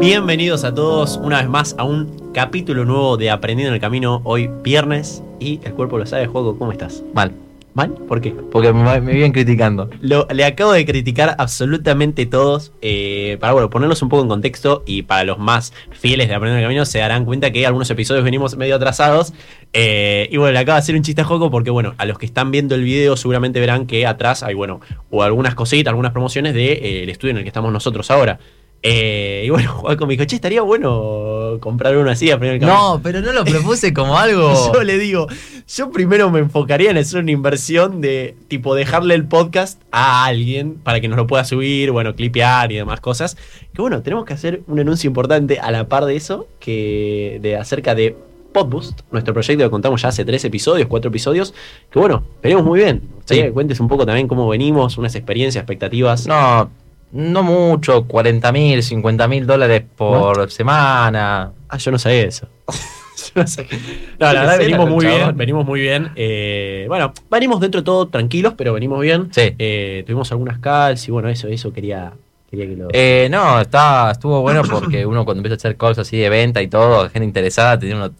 Bienvenidos a todos una vez más a un capítulo nuevo de Aprendiendo en el Camino. Hoy viernes y el cuerpo lo sabe, juego. ¿Cómo estás? Mal. ¿Mal? ¿Por qué? Porque me, me vienen criticando. Lo- le acabo de criticar absolutamente todos. eh, para bueno, ponerlos un poco en contexto y para los más fieles de Aprendiendo en el Camino se darán cuenta que algunos episodios venimos medio atrasados. eh, y bueno, le acabo de hacer un chiste a Joco porque bueno, a los que están viendo el video seguramente verán que atrás hay bueno, o algunas cositas, algunas promociones del de, eh, el estudio en el que estamos nosotros ahora. Eh, y bueno, Juaco me dijo, che, estaría bueno comprar uno así a el Camino. No, pero no lo propuse como algo. Yo le digo, yo primero me enfocaría en hacer una inversión de tipo dejarle el podcast a alguien para que nos lo pueda subir, bueno, clipear y demás cosas. Que bueno, tenemos que hacer un anuncio importante a la par de eso, que de acerca de Podboost, nuestro proyecto que contamos ya hace tres episodios, cuatro episodios, que bueno, venimos muy bien. Sí. Que cuentes un poco también cómo venimos, unas experiencias, expectativas. No, no mucho, 40 mil, 50 mil dólares por semana. Ah, yo no sabía eso. Yo no sabía. No, la verdad sé, venimos muy bien, venimos muy bien. Eh, bueno, venimos dentro de todo tranquilos, pero venimos bien. Sí. Eh, tuvimos algunas calls y bueno, eso, eso quería, quería que lo. Eh, no, está, estuvo bueno porque uno cuando empieza a hacer calls así de venta y todo, gente interesada, tiene uno,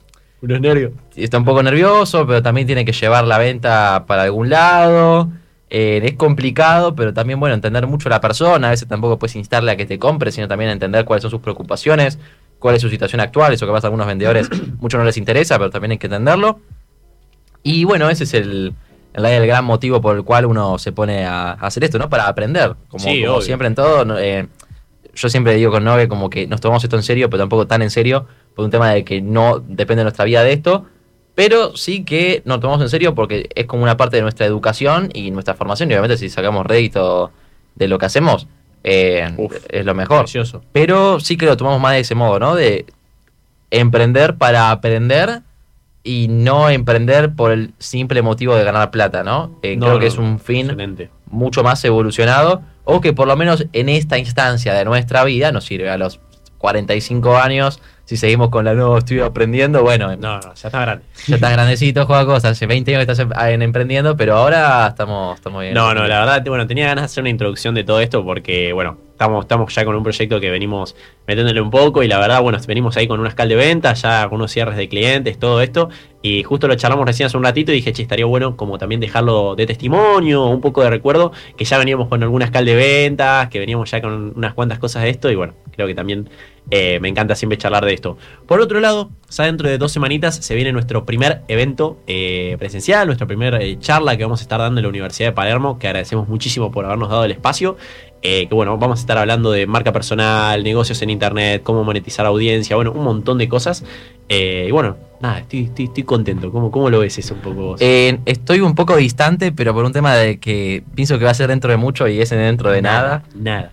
unos nervios. está un poco nervioso, pero también tiene que llevar la venta para algún lado. Eh, es complicado, pero también, bueno, entender mucho a la persona. A veces tampoco puedes instarle a que te compre, sino también entender cuáles son sus preocupaciones, cuál es su situación actual. Eso que pasa a algunos vendedores, mucho no les interesa, pero también hay que entenderlo. Y bueno, ese es el, el, el gran motivo por el cual uno se pone a, a hacer esto, ¿no? Para aprender. Como, Sí, como obvio. siempre en todo. eh, yo siempre digo con Nove como que nos tomamos esto en serio, pero tampoco tan en serio, por un tema de que no depende de nuestra vida de esto. Pero sí que nos tomamos en serio porque es como una parte de nuestra educación y nuestra formación. Y obviamente si sacamos rédito de lo que hacemos, eh, Uf, es lo mejor. Precioso. Pero sí que lo tomamos más de ese modo, ¿no? De emprender para aprender y no emprender por el simple motivo de ganar plata, ¿no? Eh, No, creo no, que es un fin Excelente. mucho más evolucionado o que por lo menos en esta instancia de nuestra vida nos sirve a los 45 años. Si seguimos con la nueva estudio aprendiendo, bueno, No, no, ya está grande. ya estás grandecito, Joaco, hasta hace 20 años que estás en- emprendiendo, pero ahora estamos, estamos bien. No, no, la verdad, bueno, tenía ganas de hacer una introducción de todo esto porque, bueno, estamos, estamos ya con un proyecto que venimos metiéndole un poco y la verdad, bueno, venimos ahí con una escala de venta, ya con unos cierres de clientes, todo esto, y justo lo charlamos recién hace un ratito y dije, che, estaría bueno como también dejarlo de testimonio, un poco de recuerdo, que ya veníamos con alguna escala de ventas, que veníamos ya con unas cuantas cosas de esto y bueno, creo que también eh, me encanta siempre charlar de esto. Por otro lado, ya dentro de dos semanitas se viene nuestro primer evento eh, presencial, nuestra primera eh, charla que vamos a estar dando en la Universidad de Palermo, que agradecemos muchísimo por habernos dado el espacio. Eh, que bueno, vamos a estar hablando de marca personal, negocios en internet, cómo monetizar audiencia, bueno, un montón de cosas. Eh, y bueno, nada, estoy, estoy, estoy contento. ¿Cómo, ¿Cómo lo ves eso un poco vos? Eh, estoy un poco distante, pero por un tema de que pienso que va a ser dentro de mucho y es dentro de nada. Nada.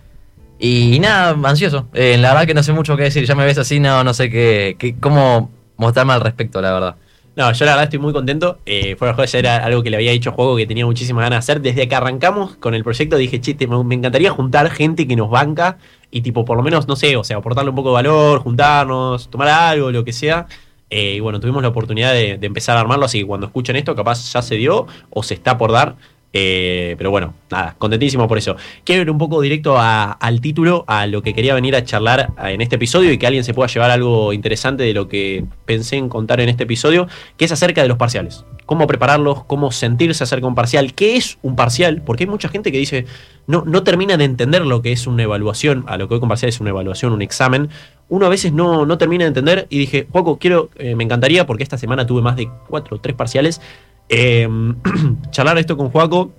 Y nada, ansioso. La verdad que no sé mucho qué decir. Ya me ves así, no, no sé qué, qué- cómo mostrarme al respecto, la verdad. No, yo la verdad estoy muy contento. Eh, fuera de juego era algo que le había dicho Juego que tenía muchísimas ganas de hacer. Desde que arrancamos con el proyecto dije, che, te- me encantaría juntar gente que nos banca y tipo, por lo menos, no sé, o sea, aportarle un poco de valor, juntarnos, tomar algo, lo que sea. Eh, y bueno, tuvimos la oportunidad de, de empezar a armarlo, así que cuando escuchen esto, capaz ya se dio o se está por dar. Eh, pero bueno, nada, contentísimo por eso. Quiero ir un poco directo al título, a lo que quería venir a charlar en este episodio y que alguien se pueda llevar algo interesante de lo que pensé en contar en este episodio, que es acerca de los parciales. Cómo prepararlos, cómo sentirse acerca de un parcial, qué es un parcial, porque hay mucha gente que dice, no, no termina de entender lo que es una evaluación, a lo que hoy con parcial es una evaluación, un examen. Uno a veces no, no termina de entender y dije, Juaco, quiero, eh, me encantaría, porque esta semana tuve más de cuatro o tres parciales, eh, charlar esto con Juaco,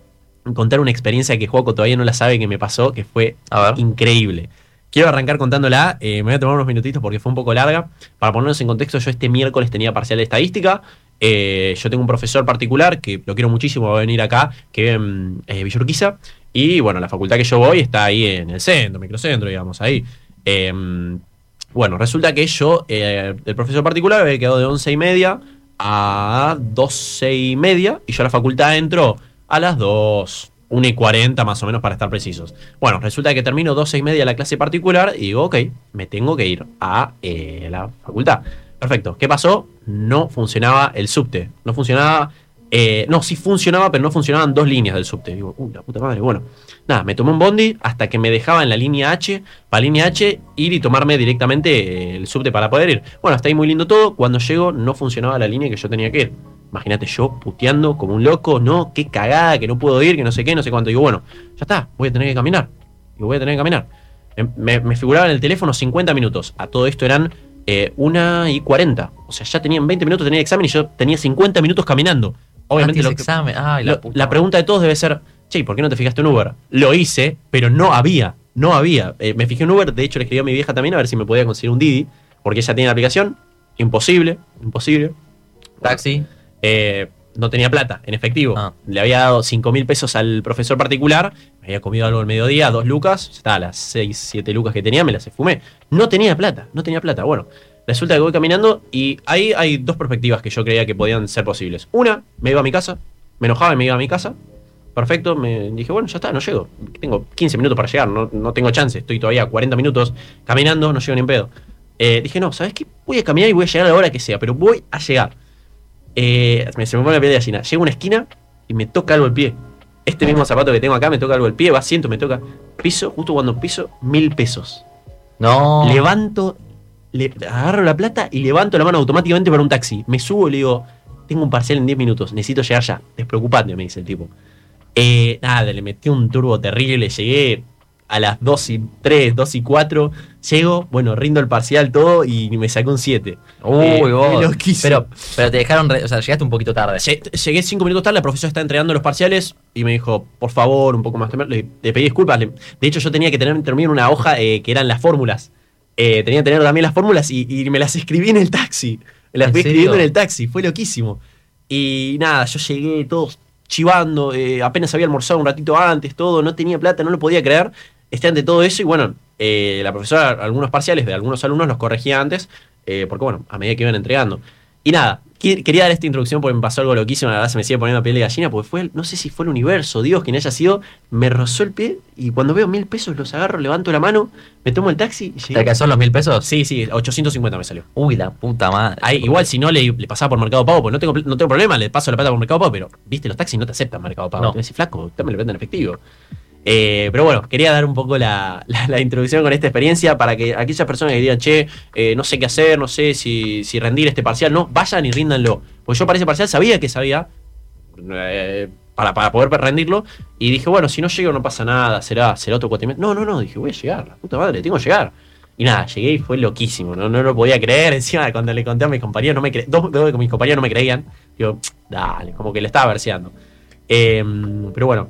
contar una experiencia que Juaco todavía no la sabe que me pasó, que fue A ver. increíble. Quiero arrancar contándola, eh, me voy a tomar unos minutitos porque fue un poco larga. Para ponernos en contexto, yo este miércoles tenía parcial de estadística. Eh, yo tengo un profesor particular que lo quiero muchísimo, va a venir acá, que vive en eh, Villa Urquiza. Y bueno, la facultad que yo voy está ahí en el centro, microcentro, digamos, ahí. Eh, bueno, resulta que yo, eh, el profesor particular, había quedado de once y media a 12 y media y yo a la facultad entro a las 2, 1 y 40 más o menos para estar precisos. Bueno, resulta que termino 12 y media la clase particular y digo, ok, me tengo que ir a eh, la facultad. Perfecto, ¿qué pasó? No funcionaba el subte, no funcionaba Eh, no, sí funcionaba, pero no funcionaban dos líneas del subte. Digo, uy, la puta madre. Bueno, nada, me tomé un bondi hasta que me dejaba en la línea H, para línea H, ir y tomarme directamente el subte para poder ir. Bueno, hasta ahí muy lindo todo. Cuando llego, no funcionaba la línea que yo tenía que ir. Imagínate yo puteando como un loco, no, qué cagada, que no puedo ir, que no sé qué, no sé cuánto. Digo, bueno, ya está, voy a tener que caminar. Digo, voy a tener que caminar. Em, Me, me figuraba en el teléfono 50 minutos. A todo esto eran eh, 1 y 40. O sea, ya tenían 20 minutos, tenía el examen y yo tenía 50 minutos caminando. Obviamente Antes lo que- examen. Ay, lo- la, puta la pregunta de todos debe ser, che, ¿por qué no te fijaste en Uber? Lo hice, pero no había, no había. Eh, me fijé en Uber, de hecho le escribí a mi vieja también a ver si me podía conseguir un Didi, porque ella tenía la aplicación. Imposible, imposible. Taxi. Eh, no tenía plata, en efectivo. Ah. Le había dado 5 mil pesos al profesor particular, me había comido algo al mediodía, dos lucas, ya está, las 6, 7 lucas que tenía me las fumé. No tenía plata, no tenía plata. Bueno, resulta que voy caminando y ahí hay dos perspectivas que yo creía que podían ser posibles. Una, me iba a mi casa, me enojaba y me iba a mi casa. Perfecto, me dije, bueno, ya está, no llego. Tengo 15 minutos para llegar, no, no tengo chance. Estoy todavía 40 minutos caminando, no llego ni en pedo. Eh, dije, no, ¿sabes qué? Voy a caminar y voy a llegar a la hora que sea, pero voy a llegar. Eh, me- se me pone la piel de gallina. Llego a una esquina y me toca algo el pie. Este mismo zapato que tengo acá me toca algo el pie, va, siento, me toca. Piso, justo cuando piso, mil pesos. No. Levanto, le, agarro la plata y levanto la mano automáticamente para un taxi. Me subo y le digo, tengo un parcial en 10 minutos, necesito llegar ya. Despreocupate, me dice el tipo. Eh, nada, le metí un turbo terrible, llegué a las 2 y 3, 2 y 4. Llego, bueno, rindo el parcial todo y me sacó un 7. Uy, Eh, vos. Pero, pero te dejaron. re- o sea, llegaste un poquito tarde. Lle- Llegué cinco minutos tarde, la profesora está entregando los parciales y me dijo, por favor, un poco más temprano. Le, le pedí disculpas. le- de hecho, yo tenía que tener terminar una hoja eh, que eran las fórmulas. Eh, tenía que tener también las fórmulas y, y me las escribí en el taxi. Me las ¿En fui escribiendo en el taxi, fue loquísimo. Y nada, yo llegué todo chivando, eh, apenas había almorzado un ratito antes, todo, no tenía plata, no lo podía creer. Esté ante todo eso y bueno, eh, la profesora, algunos parciales de algunos alumnos los corregía antes, eh, porque bueno, a medida que iban entregando. Y nada, quería dar esta introducción porque me pasó algo loquísimo, la verdad se me sigue poniendo piel de gallina, porque fue, no sé si fue el universo, Dios, quien haya sido, me rozó el pie y cuando veo mil pesos los agarro, levanto la mano, me tomo el taxi y ¿Te alcanzó los mil pesos? Sí, sí, 850 me salió. Uy, la puta madre. Ahí, igual si no le, le pasaba por Mercado Pago, pues no tengo, no tengo problema, le paso la plata por Mercado Pago, pero viste, los taxis no te aceptan Mercado Pago. No. Te decís, flaco, usted me lo vende en efectivo. Eh, pero bueno, quería dar un poco la, introducción con esta experiencia para que aquellas personas que digan, che, eh, no sé qué hacer, no sé si, rendir este parcial, no, vayan y ríndanlo. Porque yo para ese parcial sabía que sabía eh, para, para poder rendirlo y dije, bueno, si no llego no pasa nada, será, será otro cuatrimestre. No, no, no, dije, voy a llegar, la puta madre, tengo que llegar. Y nada, llegué y fue loquísimo, no, no lo podía creer. Encima, cuando le conté a mis compañeros, no me cre- dos, dos de mis compañeros no me creían. Digo, dale, como que le estaba verseando. Eh, pero bueno,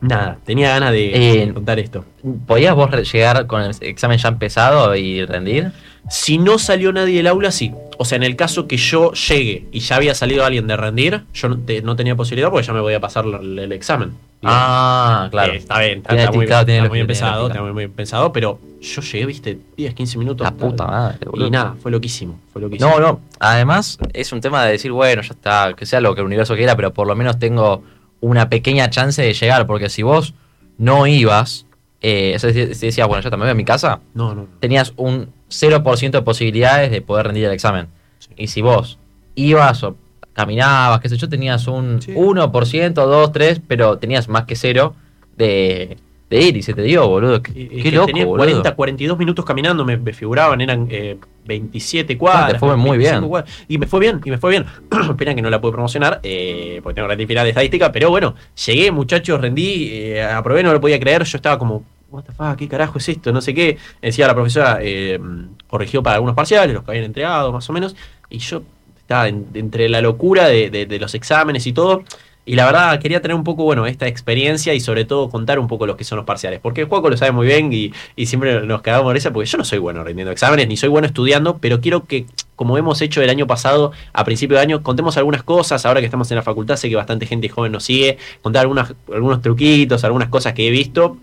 nada, tenía ganas de, Eh, contar esto. ¿Podías vos llegar con el examen ya empezado y rendir? Si no salió nadie del aula, sí. O sea, en el caso que yo llegue y ya había salido alguien de rendir, yo no, te- no tenía posibilidad porque ya me voy a pasar el, el examen. Ah, claro. Eh, está bien, está, está muy, está muy está muy, muy bien pensado, pero yo llegué, viste, 10, 15 minutos. La puta madre, boludo. Y nada, fue loquísimo, fue loquísimo. No, no. Además, es un tema de decir, bueno, ya está, que sea lo que el universo quiera, pero por lo menos tengo una pequeña chance de llegar. Porque si vos no ibas, eh, o sea, si, decías, bueno, ya también voy a mi casa, No, no, tenías un 0% de posibilidades de poder rendir el examen. Sí. Y si vos ibas o caminabas, qué sé yo, tenías un Sí. 1%, 2, 3, pero tenías más que cero de, de ir. Y se te dio, boludo. Qué, Y- qué que loco, tenía boludo. 40, 42 minutos caminando, me, me figuraban, eran eh, 27 cuadras. te fue muy 25 bien. cuadras. Y me fue bien, y me fue bien. Pena que no la pude promocionar, eh, porque tengo rating final de estadística, pero bueno, llegué, muchachos, rendí, eh, aprobé, no lo podía creer, yo estaba como, what the fuck, qué carajo es esto, no sé qué. Decía la profesora, eh, corrigió para algunos parciales, los que habían entregado, más o menos, y yo estaba en- entre la locura de, de- de los exámenes y todo. Y la verdad, quería tener un poco, bueno, esta experiencia y sobre todo contar un poco los que son los parciales. Porque el Juaco lo sabe muy bien y, y siempre nos cagamos de esa porque yo no soy bueno rindiendo exámenes, ni soy bueno estudiando, pero quiero que, como hemos hecho el año pasado, a principio de año, contemos algunas cosas. Ahora que estamos en la facultad, sé que bastante gente joven nos sigue. Contar algunas, algunos truquitos, algunas cosas que he visto.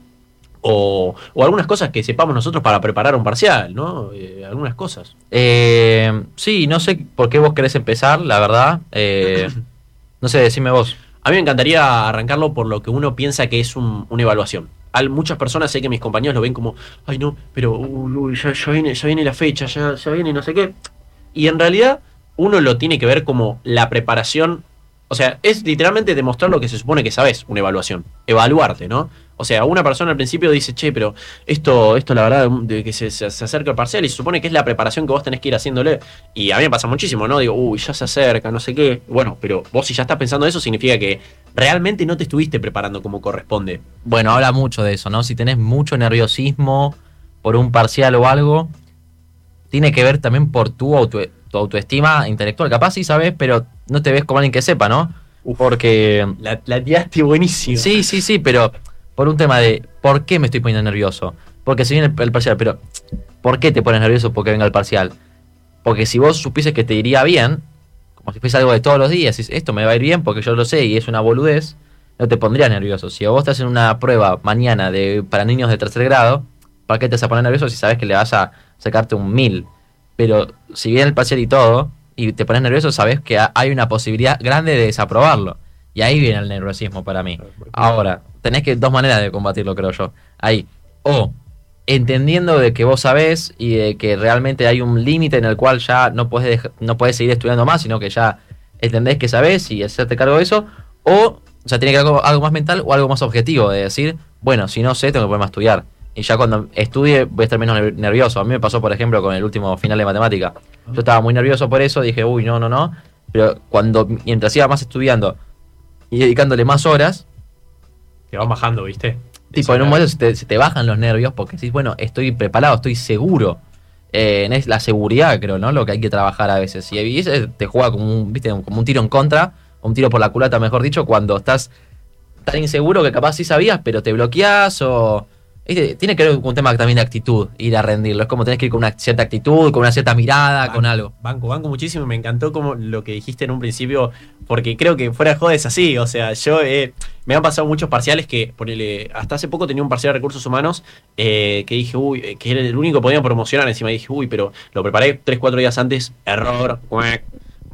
O, o algunas cosas que sepamos nosotros para preparar un parcial, ¿no? Eh, algunas cosas. Eh, sí, no sé por qué vos querés empezar, la verdad. Eh, no sé, decime vos. A mí me encantaría arrancarlo por lo que uno piensa que es un- una evaluación. Al, muchas personas sé que mis compañeros lo ven como, ay no, pero ya, ya viene, ya viene la fecha, ya, ya viene no sé qué. Y en realidad uno lo tiene que ver como la preparación O sea, es literalmente demostrar lo que se supone que sabes, una evaluación. Evaluarte, ¿no? O sea, una persona al principio dice, che, pero esto, esto la verdad, de que se, se, acerca el parcial y se supone que es la preparación que vos tenés que ir haciéndole. Y a mí me pasa muchísimo, ¿no? Digo, uy, ya se acerca, no sé qué. Bueno, pero vos si ya estás pensando eso, significa que realmente no te estuviste preparando como corresponde. Bueno, habla mucho de eso, ¿no? Si tenés mucho nerviosismo por un parcial o algo, tiene que ver también por tu, auto, tu autoestima intelectual. Capaz sí sabes, pero no te ves como alguien que sepa, ¿no? Porque. La, la buenísimo. Sí, sí, sí, pero por un tema de ¿por qué me estoy poniendo nervioso? Porque si viene el, parcial, pero ¿por qué te pones nervioso porque venga el parcial? Porque si vos supieses que te iría bien, como si fuese algo de todos los días, esto me va a ir bien porque yo lo sé y es una boludez, no te pondrías nervioso. Si vos estás en una prueba mañana de, para niños de tercer grado, ¿para qué te vas a poner nervioso si sabes que le vas a sacarte un mil? Pero si viene el parcial y todo, y te pones nervioso, sabes que hay una posibilidad grande de desaprobarlo. Y ahí viene el nerviosismo para mí. Ahora, tenés que dos maneras de combatirlo, creo yo. Ahí, o entendiendo de que vos sabés y de que realmente hay un límite en el cual ya no puedes, no puedes seguir estudiando más, sino que ya entendés que sabés y hacerte cargo de eso. O, o sea, tiene que ser algo, algo más mental o algo más objetivo, de decir, bueno, si no sé, tengo que ponerme a estudiar. Y ya cuando estudie voy a estar menos nervioso. A mí me pasó, por ejemplo, con el último final de matemática. Yo estaba muy nervioso por eso, dije, uy, no, no, no. Pero cuando, mientras iba más estudiando y dedicándole más horas... Te van bajando, ¿viste? Tipo, en un momento se te, se te, bajan los nervios porque decís, bueno, estoy preparado, estoy seguro. Eh, es la seguridad, creo, ¿no? Lo que hay que trabajar a veces. Y te juega como un, ¿viste? como un tiro en contra, un tiro por la culata, mejor dicho, cuando estás tan inseguro que capaz sí sabías, pero te bloqueas o tiene que ver con un tema también de actitud, ir a rendirlo. Es como tenés que ir con una cierta actitud, con una cierta mirada, banco, con algo. Banco, banco muchísimo. Me encantó como lo que dijiste en un principio, porque creo que fuera de joda es así. O sea, yo eh, me han pasado muchos parciales que, ponele, hasta hace poco tenía un parcial de recursos humanos eh, que dije, uy, eh, que era el único que podían promocionar. Encima dije, uy, pero lo preparé 3-4 días antes, error,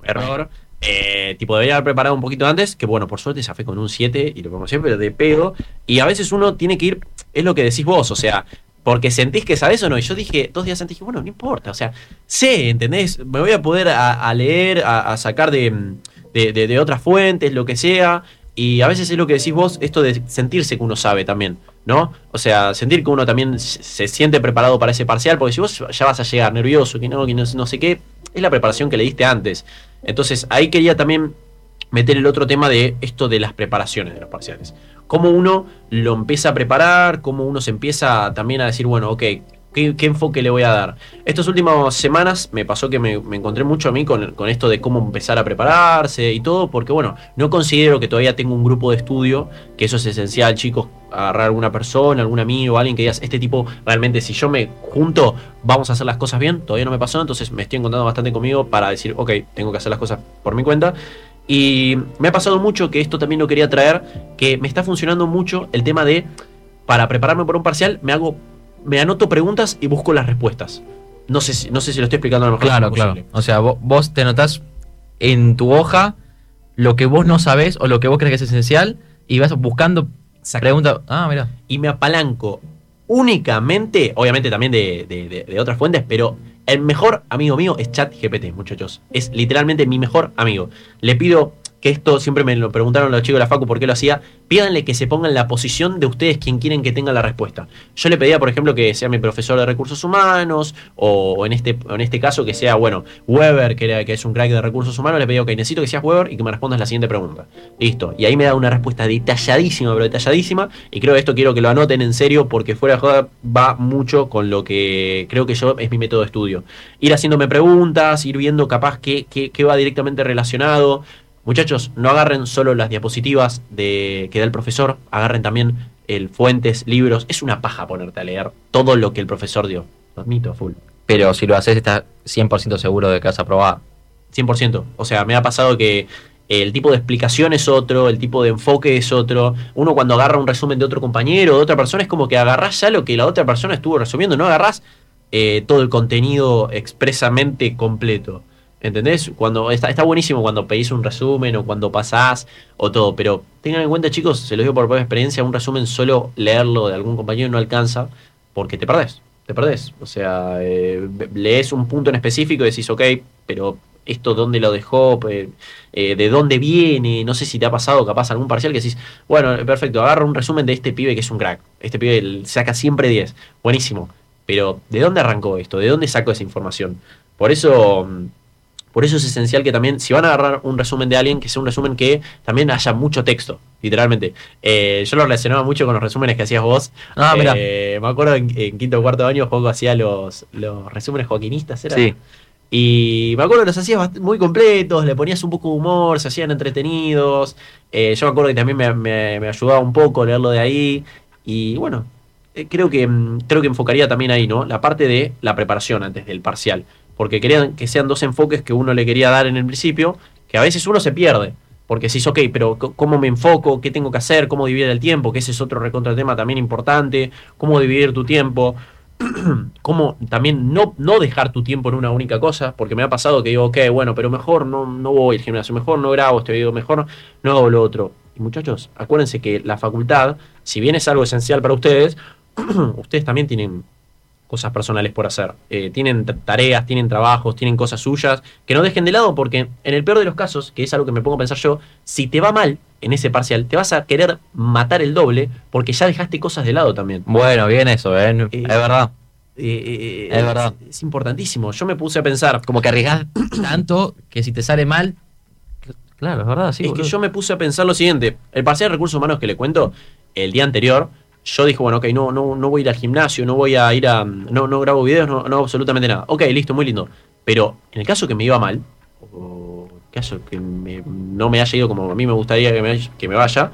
error. Eh, tipo, debería haber preparado un poquito antes, que bueno, por suerte se fue con un 7 y lo promocioné, pero de pedo. Y a veces uno tiene que ir, es lo que decís vos, o sea, porque sentís que sabes o no. Y yo dije, dos días antes, dije, bueno, no importa, o sea, sé, ¿entendés? Me voy a poder a, leer, a, sacar de, de, de, de, otras fuentes, lo que sea. Y a veces es lo que decís vos, esto de sentirse que uno sabe también, ¿no? O sea, sentir que uno también se siente preparado para ese parcial, porque si vos ya vas a llegar nervioso, que no, que no, no sé qué, es la preparación que le diste antes. Entonces, ahí quería también meter el otro tema de esto de las preparaciones de los parciales. Cómo uno lo empieza a preparar, cómo uno se empieza también a decir, bueno, ok, ¿qué, enfoque le voy a dar? Estas últimas semanas me pasó que me, encontré mucho a mí con, esto de cómo empezar a prepararse y todo, porque bueno, no considero que todavía tengo un grupo de estudio, que eso es esencial, chicos, agarrar alguna persona, algún amigo, alguien que digas, este tipo, realmente si yo me junto, vamos a hacer las cosas bien, todavía no me pasó, entonces me estoy encontrando bastante conmigo para decir, ok, tengo que hacer las cosas por mi cuenta. Y me ha pasado mucho que esto también lo quería traer, que me está funcionando mucho el tema de, para prepararme por un parcial, me hago, me anoto preguntas y busco las respuestas. No sé si, no sé si lo estoy explicando a lo mejor. Claro, claro. O sea, vos, vos te anotás en tu hoja lo que vos no sabés o lo que vos crees que es esencial y vas buscando preguntas. Ah, mira. Y me apalanco únicamente, obviamente también de, de, de, de otras fuentes, pero el mejor amigo mío es ChatGPT, muchachos. Es literalmente mi mejor amigo. Le pido que esto siempre me lo preguntaron los chicos de la Facu por qué lo hacía. Pídanle que se ponga en la posición de ustedes quien quieren que tenga la respuesta. Yo le pedía, por ejemplo, que sea mi profesor de recursos humanos, o, en, este, en este caso que sea, bueno, Weber, que, que es un crack de recursos humanos, le pedía, ok, necesito que seas Weber y que me respondas la siguiente pregunta. Listo. Y ahí me da una respuesta detalladísima, pero detalladísima. Y creo que esto quiero que lo anoten en serio, porque fuera de joda va mucho con lo que creo que yo es mi método de estudio. Ir haciéndome preguntas, ir viendo capaz qué, qué, qué va directamente relacionado. Muchachos, no agarren solo las diapositivas de, que da el profesor, agarren también el fuentes, libros. Es una paja ponerte a leer todo lo que el profesor dio. Lo admito, full. Pero si lo haces, estás 100% seguro de que vas a probar. 100%. O sea, me ha pasado que el tipo de explicación es otro, el tipo de enfoque es otro. Uno cuando agarra un resumen de otro compañero, de otra persona, es como que agarrás ya lo que la otra persona estuvo resumiendo, no agarrás eh, todo el contenido expresamente completo. ¿Entendés? Cuando está, está buenísimo cuando pedís un resumen o cuando pasás o todo, pero tengan en cuenta, chicos, se los digo por propia experiencia, un resumen solo leerlo de algún compañero no alcanza porque te perdés, te perdés. O sea, eh, lees un punto en específico y decís, ok, pero esto dónde lo dejó, eh, de dónde viene, no sé si te ha pasado capaz algún parcial que decís, bueno, perfecto, agarra un resumen de este pibe que es un crack, este pibe saca siempre 10, buenísimo, pero ¿de dónde arrancó esto? ¿De dónde sacó esa información? Por eso... Por eso es esencial que también, si van a agarrar un resumen de alguien, que sea un resumen que también haya mucho texto, literalmente. Eh, yo lo relacionaba mucho con los resúmenes que hacías vos. Ah, mira. Eh, me acuerdo en, quinto o cuarto año, Juego hacía los, los resúmenes joaquinistas, ¿era? Sí. Y me acuerdo que los hacías muy completos, le ponías un poco de humor, se hacían entretenidos. Eh, yo me acuerdo que también me, me, ayudaba un poco leerlo de ahí. Y bueno, creo que mm, creo que enfocaría también ahí, ¿no? La parte de la preparación antes del parcial porque querían que sean dos enfoques que uno le quería dar en el principio, que a veces uno se pierde. Porque si es ok, pero ¿cómo me enfoco? ¿Qué tengo que hacer? ¿Cómo dividir el tiempo? Que ese es otro recontra tema también importante. ¿Cómo dividir tu tiempo? ¿Cómo también no, no dejar tu tiempo en una única cosa? Porque me ha pasado que digo, ok, bueno, pero mejor no, no voy al gimnasio, mejor no grabo este video, mejor no hago lo otro. Y muchachos, acuérdense que la facultad, si bien es algo esencial para ustedes, ustedes también tienen cosas personales por hacer. Eh, tienen tareas, tienen trabajos, tienen cosas suyas, que no dejen de lado porque en el peor de los casos, que es algo que me pongo a pensar yo, si te va mal en ese parcial, te vas a querer matar el doble porque ya dejaste cosas de lado también. Bueno, bien eso, ¿eh? eh es verdad. Eh, es verdad. Es, importantísimo. Yo me puse a pensar. Como que arriesgas tanto que si te sale mal. Claro, es verdad, sí. Es que yo me puse a pensar lo siguiente: el parcial de recursos humanos que le cuento el día anterior yo dije, bueno, ok, no, no, no voy a ir al gimnasio, no voy a ir a. No, no grabo videos, no, no absolutamente nada. Ok, listo, muy lindo. Pero en el caso que me iba mal, o caso que no me haya ido como a mí me gustaría que me, que me vaya,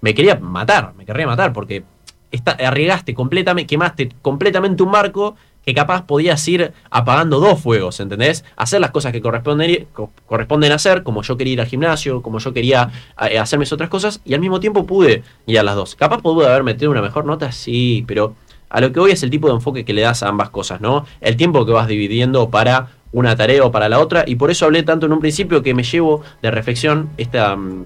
me quería matar, me querría matar, porque está, arriesgaste completamente, quemaste completamente un marco que capaz podías ir apagando dos fuegos, ¿entendés? Hacer las cosas que corresponden, hacer, como yo quería ir al gimnasio, como yo quería eh, hacer mis otras cosas, y al mismo tiempo pude ir a las dos. Capaz pude haber metido una mejor nota, sí, pero a lo que voy es el tipo de enfoque que le das a ambas cosas, ¿no? El tiempo que vas dividiendo para una tarea o para la otra, y por eso hablé tanto en un principio que me llevo de reflexión mm,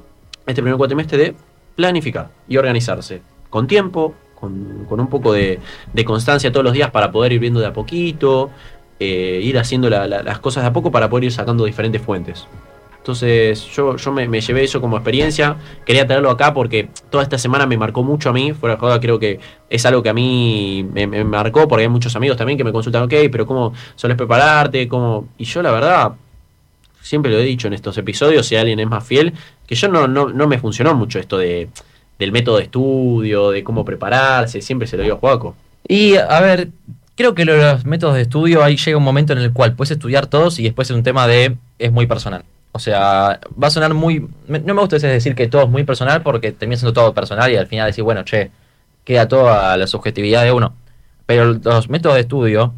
este primer cuatrimestre de planificar y organizarse, con tiempo, con, un poco de, constancia todos los días para poder ir viendo de a poquito, eh, ir haciendo las cosas de a poco para poder ir sacando diferentes fuentes. Entonces yo, yo me, llevé eso como experiencia, quería traerlo acá porque toda esta semana me marcó mucho a mí, fuera de joda creo que es algo que a mí me, marcó porque hay muchos amigos también que me consultan, ok, pero ¿cómo sueles prepararte? ¿Cómo? Y yo la verdad, siempre lo he dicho en estos episodios, si alguien es más fiel, que yo no, no, no me funcionó mucho esto de del método de estudio, de cómo prepararse, siempre se lo digo a Juaco. Y a ver, creo que los métodos de estudio, ahí llega un momento en el cual puedes estudiar todos y después es un tema de, es muy personal. O sea, va a sonar muy, no me gusta decir que todo es muy personal porque termina siendo todo personal y al final decir, bueno, che, queda todo a la subjetividad de uno. Pero los métodos de estudio,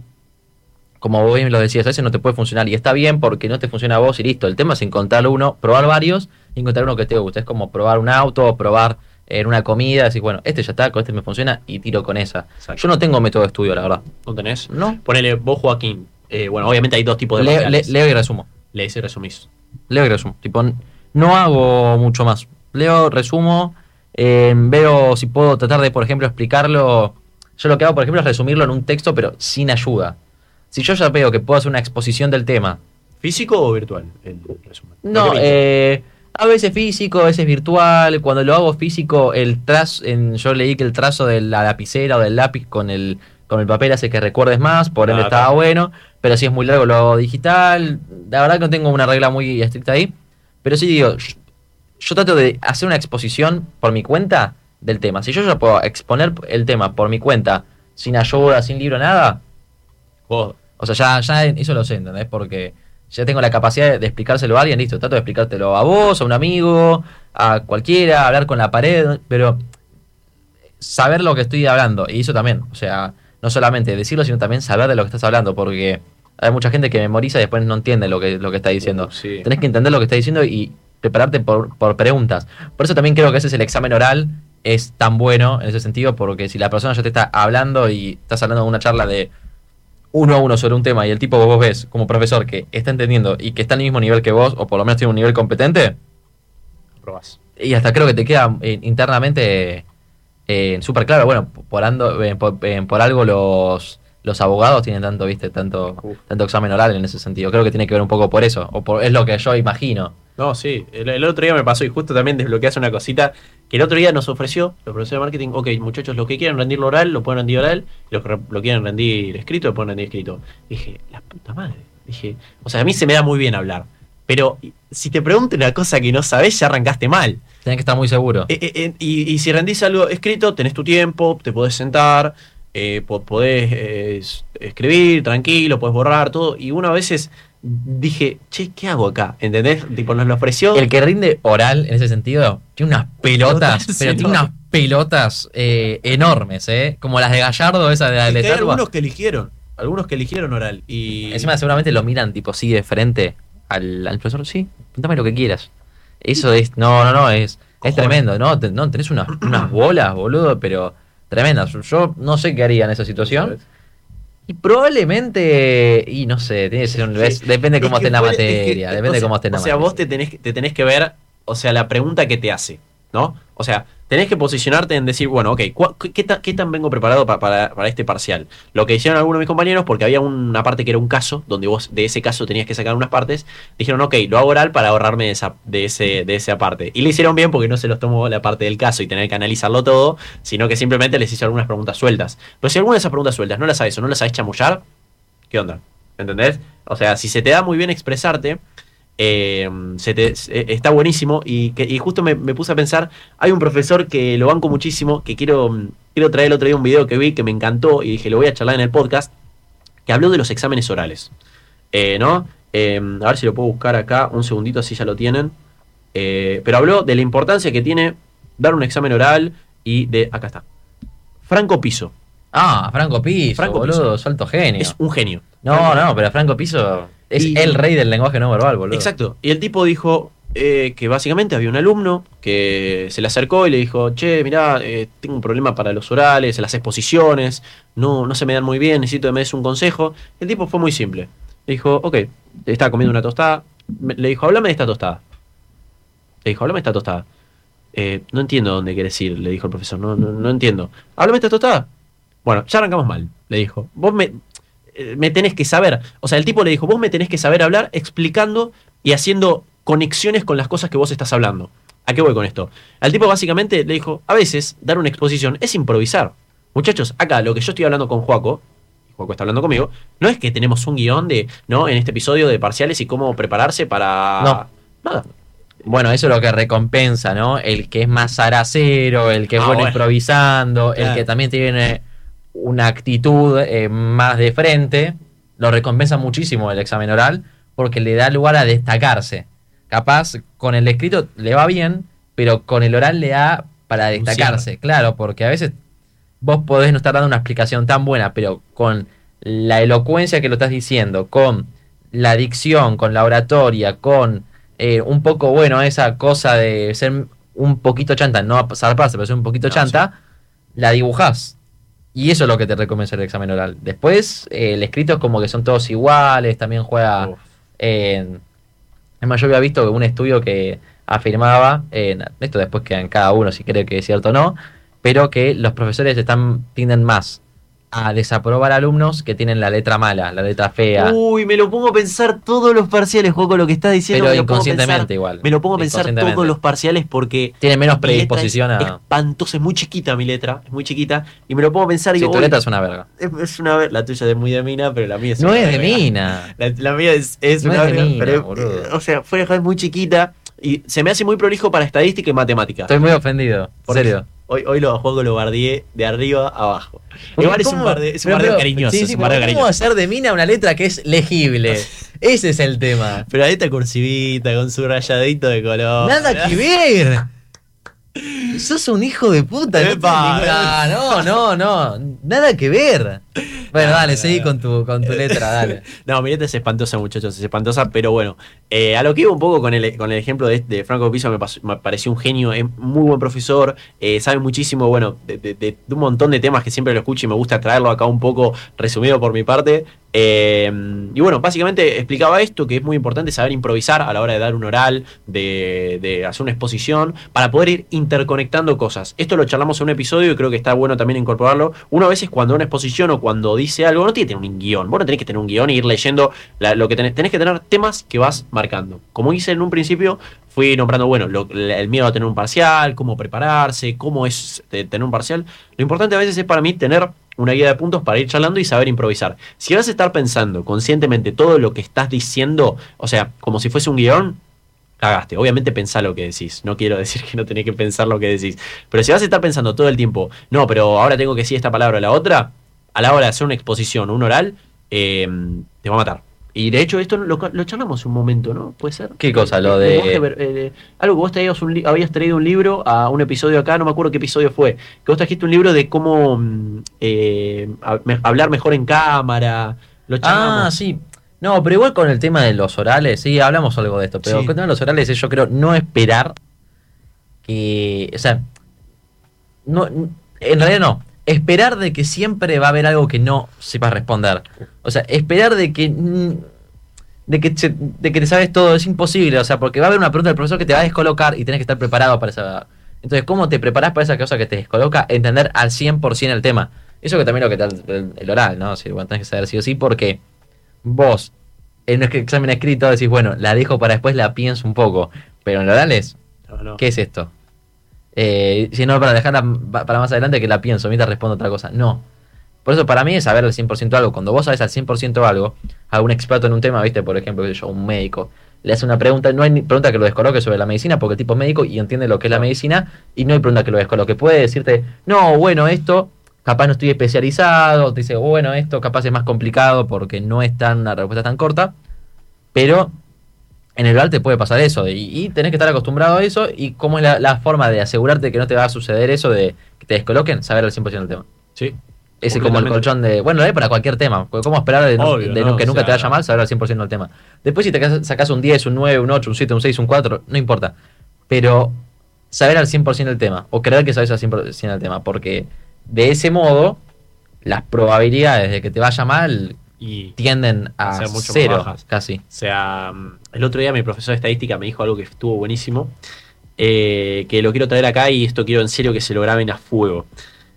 como vos bien lo decías, a no te puede funcionar y está bien porque no te funciona a vos y listo. El tema es encontrar uno, probar varios y encontrar uno que te guste. Es como probar un auto probar en una comida, decís, bueno, este ya está, con este me funciona y tiro con esa. Yo no tengo método de estudio, la verdad. ¿No tenés? No. Ponele vos, Joaquín. Eh, bueno, obviamente hay dos tipos de leo y resumo. Lees y resumís. Leo y resumo. Tipo, no hago mucho más. Leo, resumo, eh, veo si puedo tratar de, por ejemplo, explicarlo. Yo lo que hago, por ejemplo, es resumirlo en un texto, pero sin ayuda. Si yo ya veo que puedo hacer una exposición del tema. ¿Físico o virtual el resumen? No, eh a veces físico, a veces virtual. Cuando lo hago físico, el trazo, en, yo leí que el trazo de la lapicera o del lápiz con el, con el papel hace que recuerdes más, por ende estaba bueno. Pero si es muy largo, lo hago digital. La verdad que no tengo una regla muy estricta ahí. Pero sí digo, yo, trato de hacer una exposición por mi cuenta del tema. Si yo ya puedo exponer el tema por mi cuenta, sin ayuda, sin libro, nada. O sea, ya, ya eso lo sé, ¿entendés? Porque ya tengo la capacidad de, explicárselo a alguien, listo, trato de explicártelo a vos, a un amigo, a cualquiera, hablar con la pared, pero saber lo que estoy hablando, y eso también, o sea, no solamente decirlo, sino también saber de lo que estás hablando, porque hay mucha gente que memoriza y después no entiende lo que, lo que está diciendo. Tenés que entender lo que está diciendo y prepararte por, por preguntas. Por eso también creo que ese es el examen oral, es tan bueno en ese sentido, porque si la persona ya te está hablando y estás hablando de una charla de uno a uno sobre un tema y el tipo vos ves como profesor que está entendiendo y que está al mismo nivel que vos, o por lo menos tiene un nivel competente, probás. Y hasta creo que te queda eh, internamente eh, súper claro. Bueno, por, ando, eh, por, algo los, los abogados tienen tanto, viste, tanto, Uf. tanto examen oral en ese sentido. Creo que tiene que ver un poco por eso, o por, es lo que yo imagino. No, sí. El, el otro día me pasó y justo también desbloqueas una cosita que el otro día nos ofreció los profesores de marketing. Ok, muchachos, los que quieran rendir lo oral, lo pueden rendir oral. Y los que lo quieren rendir escrito, lo pueden rendir escrito. Dije, la puta madre. Dije, o sea, a mí se me da muy bien hablar. Pero si te pregunto una cosa que no sabes, ya arrancaste mal. Tenés que estar muy seguro. Eh, eh, eh, y, y si rendís algo escrito, tenés tu tiempo, te podés sentar, po- podés es- escribir tranquilo, podés borrar todo. Y uno a veces dije, che, ¿qué hago acá? ¿Entendés? Tipo, nos lo ofreció. El que rinde oral en ese sentido tiene unas pelotas, Pelotas pero tiene unas pelotas eh, enormes, ¿eh? Como las de Gallardo, esa de la hay algunos que eligieron, algunos que eligieron oral. Y Encima seguramente lo miran tipo así de frente al, al profesor. Sí, pregúntame lo que quieras. Eso es, no, no, no, es, es tremendo, ¿no? No tenés unas, unas bolas, boludo, pero tremendas. Yo no sé qué haría en esa situación. Y probablemente, y no sé, tiene que ser un- Sí. depende cómo esté la materia, o depende sea- cómo esté la O sea, materia. vos te tenés, que- te tenés que ver, o sea, la pregunta que te hace, ¿no? O sea, tenés que posicionarte en decir, bueno, ok, ¿cuá- ¿qué, ta- qué tan vengo preparado pa- para, para este parcial? Lo que hicieron algunos de mis compañeros, porque había una parte que era un caso, donde vos de ese caso tenías que sacar unas partes, dijeron, ok, lo hago oral para ahorrarme de esa, de ese, de esa parte. Y le hicieron bien porque no se los tomó la parte del caso y tener que analizarlo todo, sino que simplemente les hizo algunas preguntas sueltas. Pero si alguna de esas preguntas sueltas no las sabes o no las sabes chamullar, ¿qué onda? ¿Entendés? O sea, si se te da muy bien expresarte, eh, se te- se- está buenísimo. Y, que, y justo me, me puse a pensar, hay un profesor que lo banco muchísimo, que quiero, quiero traer el otro día un video que vi que me encantó y dije, lo voy a charlar en el podcast, que habló de los exámenes orales. Eh, ¿No? Eh, a ver si lo puedo buscar acá, un segundito, así ya lo tienen. Eh, pero habló de la importancia que tiene dar un examen oral y de... Acá está. Franco Piso. Ah, Franco Piso, Franco boludo, salto genio. Es un genio. No, no, pero Franco Piso es Y- el rey del lenguaje no verbal, boludo. Exacto. Y el tipo dijo eh, que básicamente había un alumno que se le acercó y le dijo, che, mirá, eh, tengo un problema para los orales, las exposiciones, no, no se me dan muy bien, necesito que me des un consejo. El tipo fue muy simple. Le dijo, ok, estaba comiendo una tostada. Le dijo, háblame de esta tostada. Le dijo, háblame de esta tostada. "Eh, no entiendo dónde quieres ir, le dijo el profesor, no, no, no entiendo. Háblame de esta tostada. Bueno, ya arrancamos mal, le dijo. Vos me, me tenés que saber. O sea, el tipo le dijo, vos me tenés que saber hablar explicando y haciendo conexiones con las cosas que vos estás hablando. ¿A qué voy con esto? Al tipo básicamente le dijo, a veces dar una exposición es improvisar. Muchachos, acá lo que yo estoy hablando con Juaco, y Juaco está hablando conmigo, no es que tenemos un guion de, ¿no? En este episodio de parciales y cómo prepararse para... No. Nada. Bueno, eso es lo que recompensa, ¿no? El que es más aracero, el que es Ah, bueno, bueno. improvisando, el que también tiene una actitud eh, más de frente, lo recompensa muchísimo el examen oral porque le da lugar a destacarse. Capaz con el escrito le va bien, pero con el oral le da para destacarse, claro, porque a veces vos podés no estar dando una explicación tan buena, pero con la elocuencia que lo estás diciendo, con la dicción, con la oratoria, con eh, un poco, bueno, esa cosa de ser un poquito chanta, no zarparse, pero ser un poquito No, chanta, la dibujás. Y eso es lo que te recomienza el examen oral. Después, eh, el escrito es como que son todos iguales, también juega Uf. en... Además, yo había visto un estudio que afirmaba, en, esto después queda en cada uno si cree que es cierto o no, pero que los profesores están tienden más a desaprobar alumnos que tienen la letra mala, la letra fea, Uy, me lo pongo a pensar todos los parciales, Juego, lo que estás diciendo. pero me lo inconscientemente pensar- igual. Me lo pongo a pensar todos los parciales porque Tienen menos predisposición es a... espantosa, es muy chiquita mi letra, es muy chiquita. Y me lo pongo a pensar y Sí, digo, tu letra es una verga. es, es una ver- la tuya es muy de mina, pero la mía es No una es de verga. mina. La, la mía es, es No una es de verga, mina, pero, boludo. o sea, fuera de joder, es muy chiquita y se me hace muy prolijo para estadística y matemática. Estoy muy ofendido. En Porque serio. Hoy, hoy lo juego lo bardeé de arriba a abajo. Igual es un ¿Cómo? bardeo, es un bardeo cariñoso. sí, es sí, un pero bardeo ¿Cómo hacer de mina una letra que es legible? Ese es el tema. Pero a esta cursivita con su rayadito de color. Nada que ver. Sos un hijo de puta. No, Epa, tenés ninguna- no, no, no. Nada que ver. Bueno, dale, seguí con tu, con tu letra, dale. No, mi letra es espantosa, muchachos, es espantosa, pero bueno, eh, a lo que iba un poco con el, con el ejemplo de, de Franco Piso, me, pasó- me pareció un genio, es muy buen profesor, eh, sabe muchísimo, bueno, de, de- de- de un montón de temas que siempre lo escucho y me gusta traerlo acá un poco resumido por mi parte. Eh, y bueno, básicamente explicaba esto, que es muy importante saber improvisar a la hora de dar un oral, de, hacer una exposición, para poder ir interconectando cosas. Esto lo charlamos en un episodio y creo que está bueno también incorporarlo. Uno a veces cuando una exposición o cuando dice algo, no tiene que tener un guion. Vos no tenés que tener un guion e ir leyendo lo que tenés. Tenés que tener temas que vas marcando. Como hice en un principio, fui nombrando, bueno, lo- el miedo a tener un parcial, cómo prepararse, cómo es eh, tener un parcial. Lo importante a veces es para mí tener una guía de puntos para ir charlando y saber improvisar. Si vas a estar pensando conscientemente todo lo que estás diciendo, o sea, como si fuese un guion, cagaste. Obviamente pensá lo que decís. No quiero decir que no tenés que pensar lo que decís. Pero si vas a estar pensando todo el tiempo, no, pero ahora tengo que decir esta palabra o la otra, a la hora de hacer una exposición un oral, eh, te va a matar. Y de hecho, esto lo, lo charlamos un momento, ¿no? ¿Puede ser? ¿Qué cosa? Lo de- lenguaje ver- eh, algo que vos traías un li- habías traído un libro a un episodio acá, no me acuerdo qué episodio fue. Que vos trajiste un libro de cómo mm, eh, hablar mejor en cámara. Lo Ah, sí. No, pero igual con el tema de los orales, sí, hablamos algo de esto, pero Sí. con el tema de los orales es yo creo no esperar que, o sea, no, en realidad no, esperar de que siempre va a haber algo que no sepas responder. O sea, esperar de que de que, de que te sabes todo es imposible, o sea, porque va a haber una pregunta del profesor que te va a descolocar y tenés que estar preparado para esa. Entonces, ¿cómo te preparás para esa cosa que te descoloca? Entender al 100% el tema. Eso que también lo que te el, el oral, ¿no? Si, bueno, tenés que saber sí o sí, porque vos en un examen escrito decís, bueno, la dejo para después, la pienso un poco. Pero en el oral es, No, no. ¿qué es esto? Eh, si no, para dejarla pa- para más adelante que la pienso, mientras respondo otra cosa. No. Por eso para mí es saber al 100% algo. Cuando vos sabes al 100% algo, a un experto en un tema, viste, por ejemplo, yo, un médico, le hace una pregunta, no hay ni pregunta que lo descoloque sobre la medicina porque el tipo es médico y entiende lo que es la medicina y no hay pregunta que lo descoloque. Puede decirte, no, bueno, esto capaz no estoy especializado, te dice, bueno, esto capaz es más complicado porque no es tan una respuesta tan corta, pero en el oral te puede pasar eso y, y tenés que estar acostumbrado a eso y cómo es la, la forma de asegurarte que no te va a suceder eso de que te descoloquen, saber al 100% del tema. Sí. Ese como el colchón de. Bueno, es para cualquier tema. ¿Cómo esperar de, Obvio, de ¿no? que nunca te sea- vaya mal saber al 100% del tema? Después, si te sacas un 10, un 9, un 8, un 7, un 6, un 4, no importa. Pero saber al 100% del tema. O creer que sabes al 100% del tema. Porque de ese modo, las probabilidades de que te vaya mal Y tienden a Ser mucho más bajas. casi. O sea, mm, el otro día mi profesor de estadística me dijo algo que estuvo buenísimo, eh, que lo quiero traer acá y esto quiero en serio que se lo graben a fuego.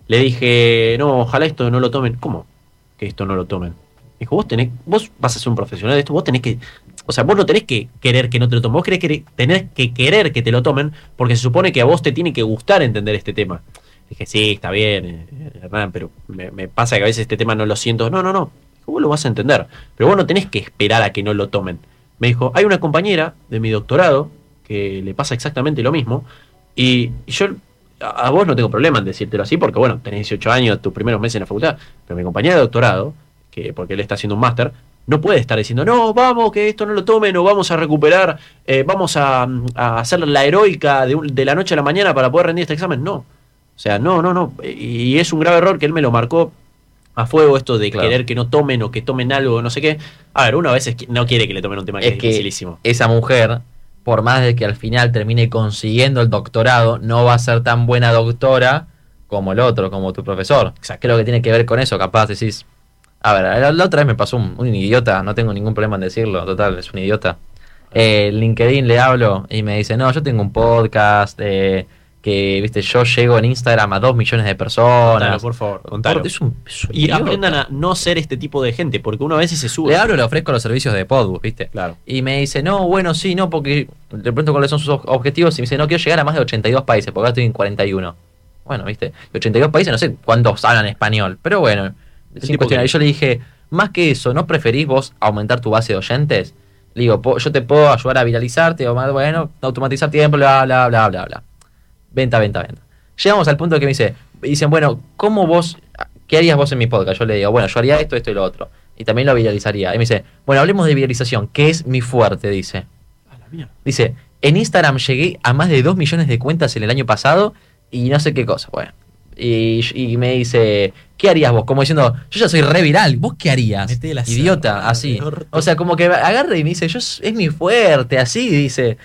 Le dije, no, ojalá esto no lo tomen. ¿Cómo? Que esto no lo tomen. Dijo, vos tenés, vos vas a ser un profesional de esto, vos tenés que, o sea, vos no tenés que querer que no te lo tomen, vos querés que, tenés que querer que te lo tomen, porque se supone que a vos te tiene que gustar entender este tema. Dije, sí, está bien, eh, Hernán, pero me, me pasa que a veces este tema no lo siento. No, no, no. Vos lo vas a entender. Pero vos no tenés que esperar a que no lo tomen. Me dijo, hay una compañera de mi doctorado que le pasa exactamente lo mismo. Y, yo, a, a vos no tengo problema en decírtelo así, porque bueno, tenés 18 años, tus primeros meses en la facultad. Pero mi compañera de doctorado, que porque él está haciendo un máster, no puede estar diciendo, no, vamos, que esto no lo tomen, o vamos a recuperar, eh, vamos a, a hacer la heroica de, un- de la noche a la mañana para poder rendir este examen. No. O sea, no, no, no. Y es un grave error que él me lo marcó a fuego esto de Claro. querer que no tomen o que tomen algo, no sé qué. A ver, uno a veces no quiere que le tomen un tema que es, Es que dificilísimo. esa mujer, por más de que al final termine consiguiendo el doctorado, no va a ser tan buena doctora como el otro, como tu profesor. Exacto. Creo que tiene que ver con eso, capaz decís. A ver, la, la otra vez me pasó un, un idiota, no tengo ningún problema en decirlo, total, es un idiota. Eh, LinkedIn le hablo y me dice, no, yo tengo un podcast, eh, que, viste, yo llego en Instagram a dos millones de personas. Contalo, por favor, contalo. Es un- es un Y idiota. aprendan a no ser este tipo de gente, porque uno a veces se sube. Le hablo y le ofrezco los servicios de Podbus, viste. Claro. Y me dice, no, bueno, sí, no, porque le pregunto cuáles son sus ob- objetivos y me dice, no, quiero llegar a más de 82 países, porque ahora estoy en 41. Bueno, viste, de 82 países, no sé cuántos hablan español, pero bueno, sin cuestionar. que- Y yo le dije, más que eso, ¿no preferís vos aumentar tu base de oyentes? Le digo, yo te puedo ayudar a viralizarte, o más, bueno, automatizar tiempo, bla, bla, bla, bla, bla. Venta, venta, venta. Llegamos al punto que me dice, dicen, bueno, ¿cómo vos, qué harías vos en mi podcast? Yo le digo, bueno, yo haría esto, esto y lo otro. Y también lo viralizaría. Y me dice, bueno, hablemos de viralización, que es mi fuerte, dice. Dice, en Instagram llegué a más de 2 millones de cuentas en el año pasado y no sé qué cosa. Bueno. Y, y me dice, ¿qué harías vos? Como diciendo, yo ya soy re viral, ¿vos qué harías? Idiota, así. O sea, como que agarra y me dice, yo es mi fuerte, así, dice.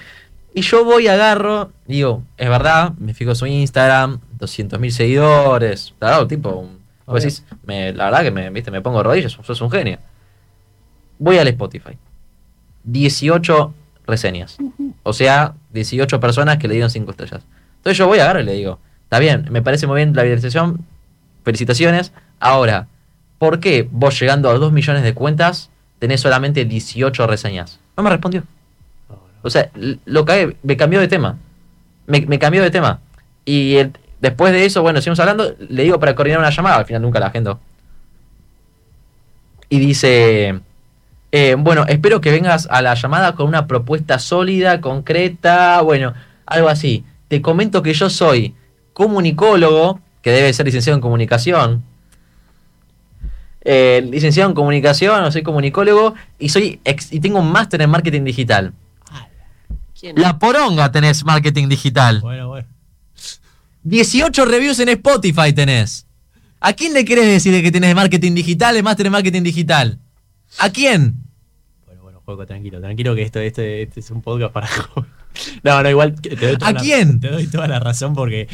Y yo voy, agarro, digo, es verdad, me fijo su Instagram, 200 mil seguidores, claro, tipo, vos decís, me- la verdad que me, viste, me pongo rodillas, sos un genio. Voy al Spotify. 18 reseñas. O sea, 18 personas que le dieron 5 estrellas. Entonces yo voy a agarrar y le digo, está bien, me parece muy bien la viralización, felicitaciones. Ahora, ¿por qué vos llegando a 2 millones de cuentas tenés solamente 18 reseñas? No me respondió. O sea, lo cagué, me cambió de tema. Me, cambió de tema. Y después de eso, bueno, seguimos hablando, le digo para coordinar una llamada, al final nunca la agendo. Y dice, eh, bueno, espero que vengas a la llamada con una propuesta sólida, concreta, bueno, algo así. Te comento que yo soy comunicólogo, que debe ser licenciado en comunicación. Eh, licenciado en comunicación, o soy comunicólogo, y soy ex- y tengo un máster en marketing digital. ¿Quién? La poronga tenés marketing digital. Bueno, bueno. 18 reviews en Spotify tenés. ¿A quién le querés decir que tenés marketing digital, el máster en marketing digital? ¿A quién? Bueno, bueno, juego tranquilo, tranquilo que esto, este, este es un podcast para No, no, igual te doy toda ¿A la- quién? Te doy toda la razón porque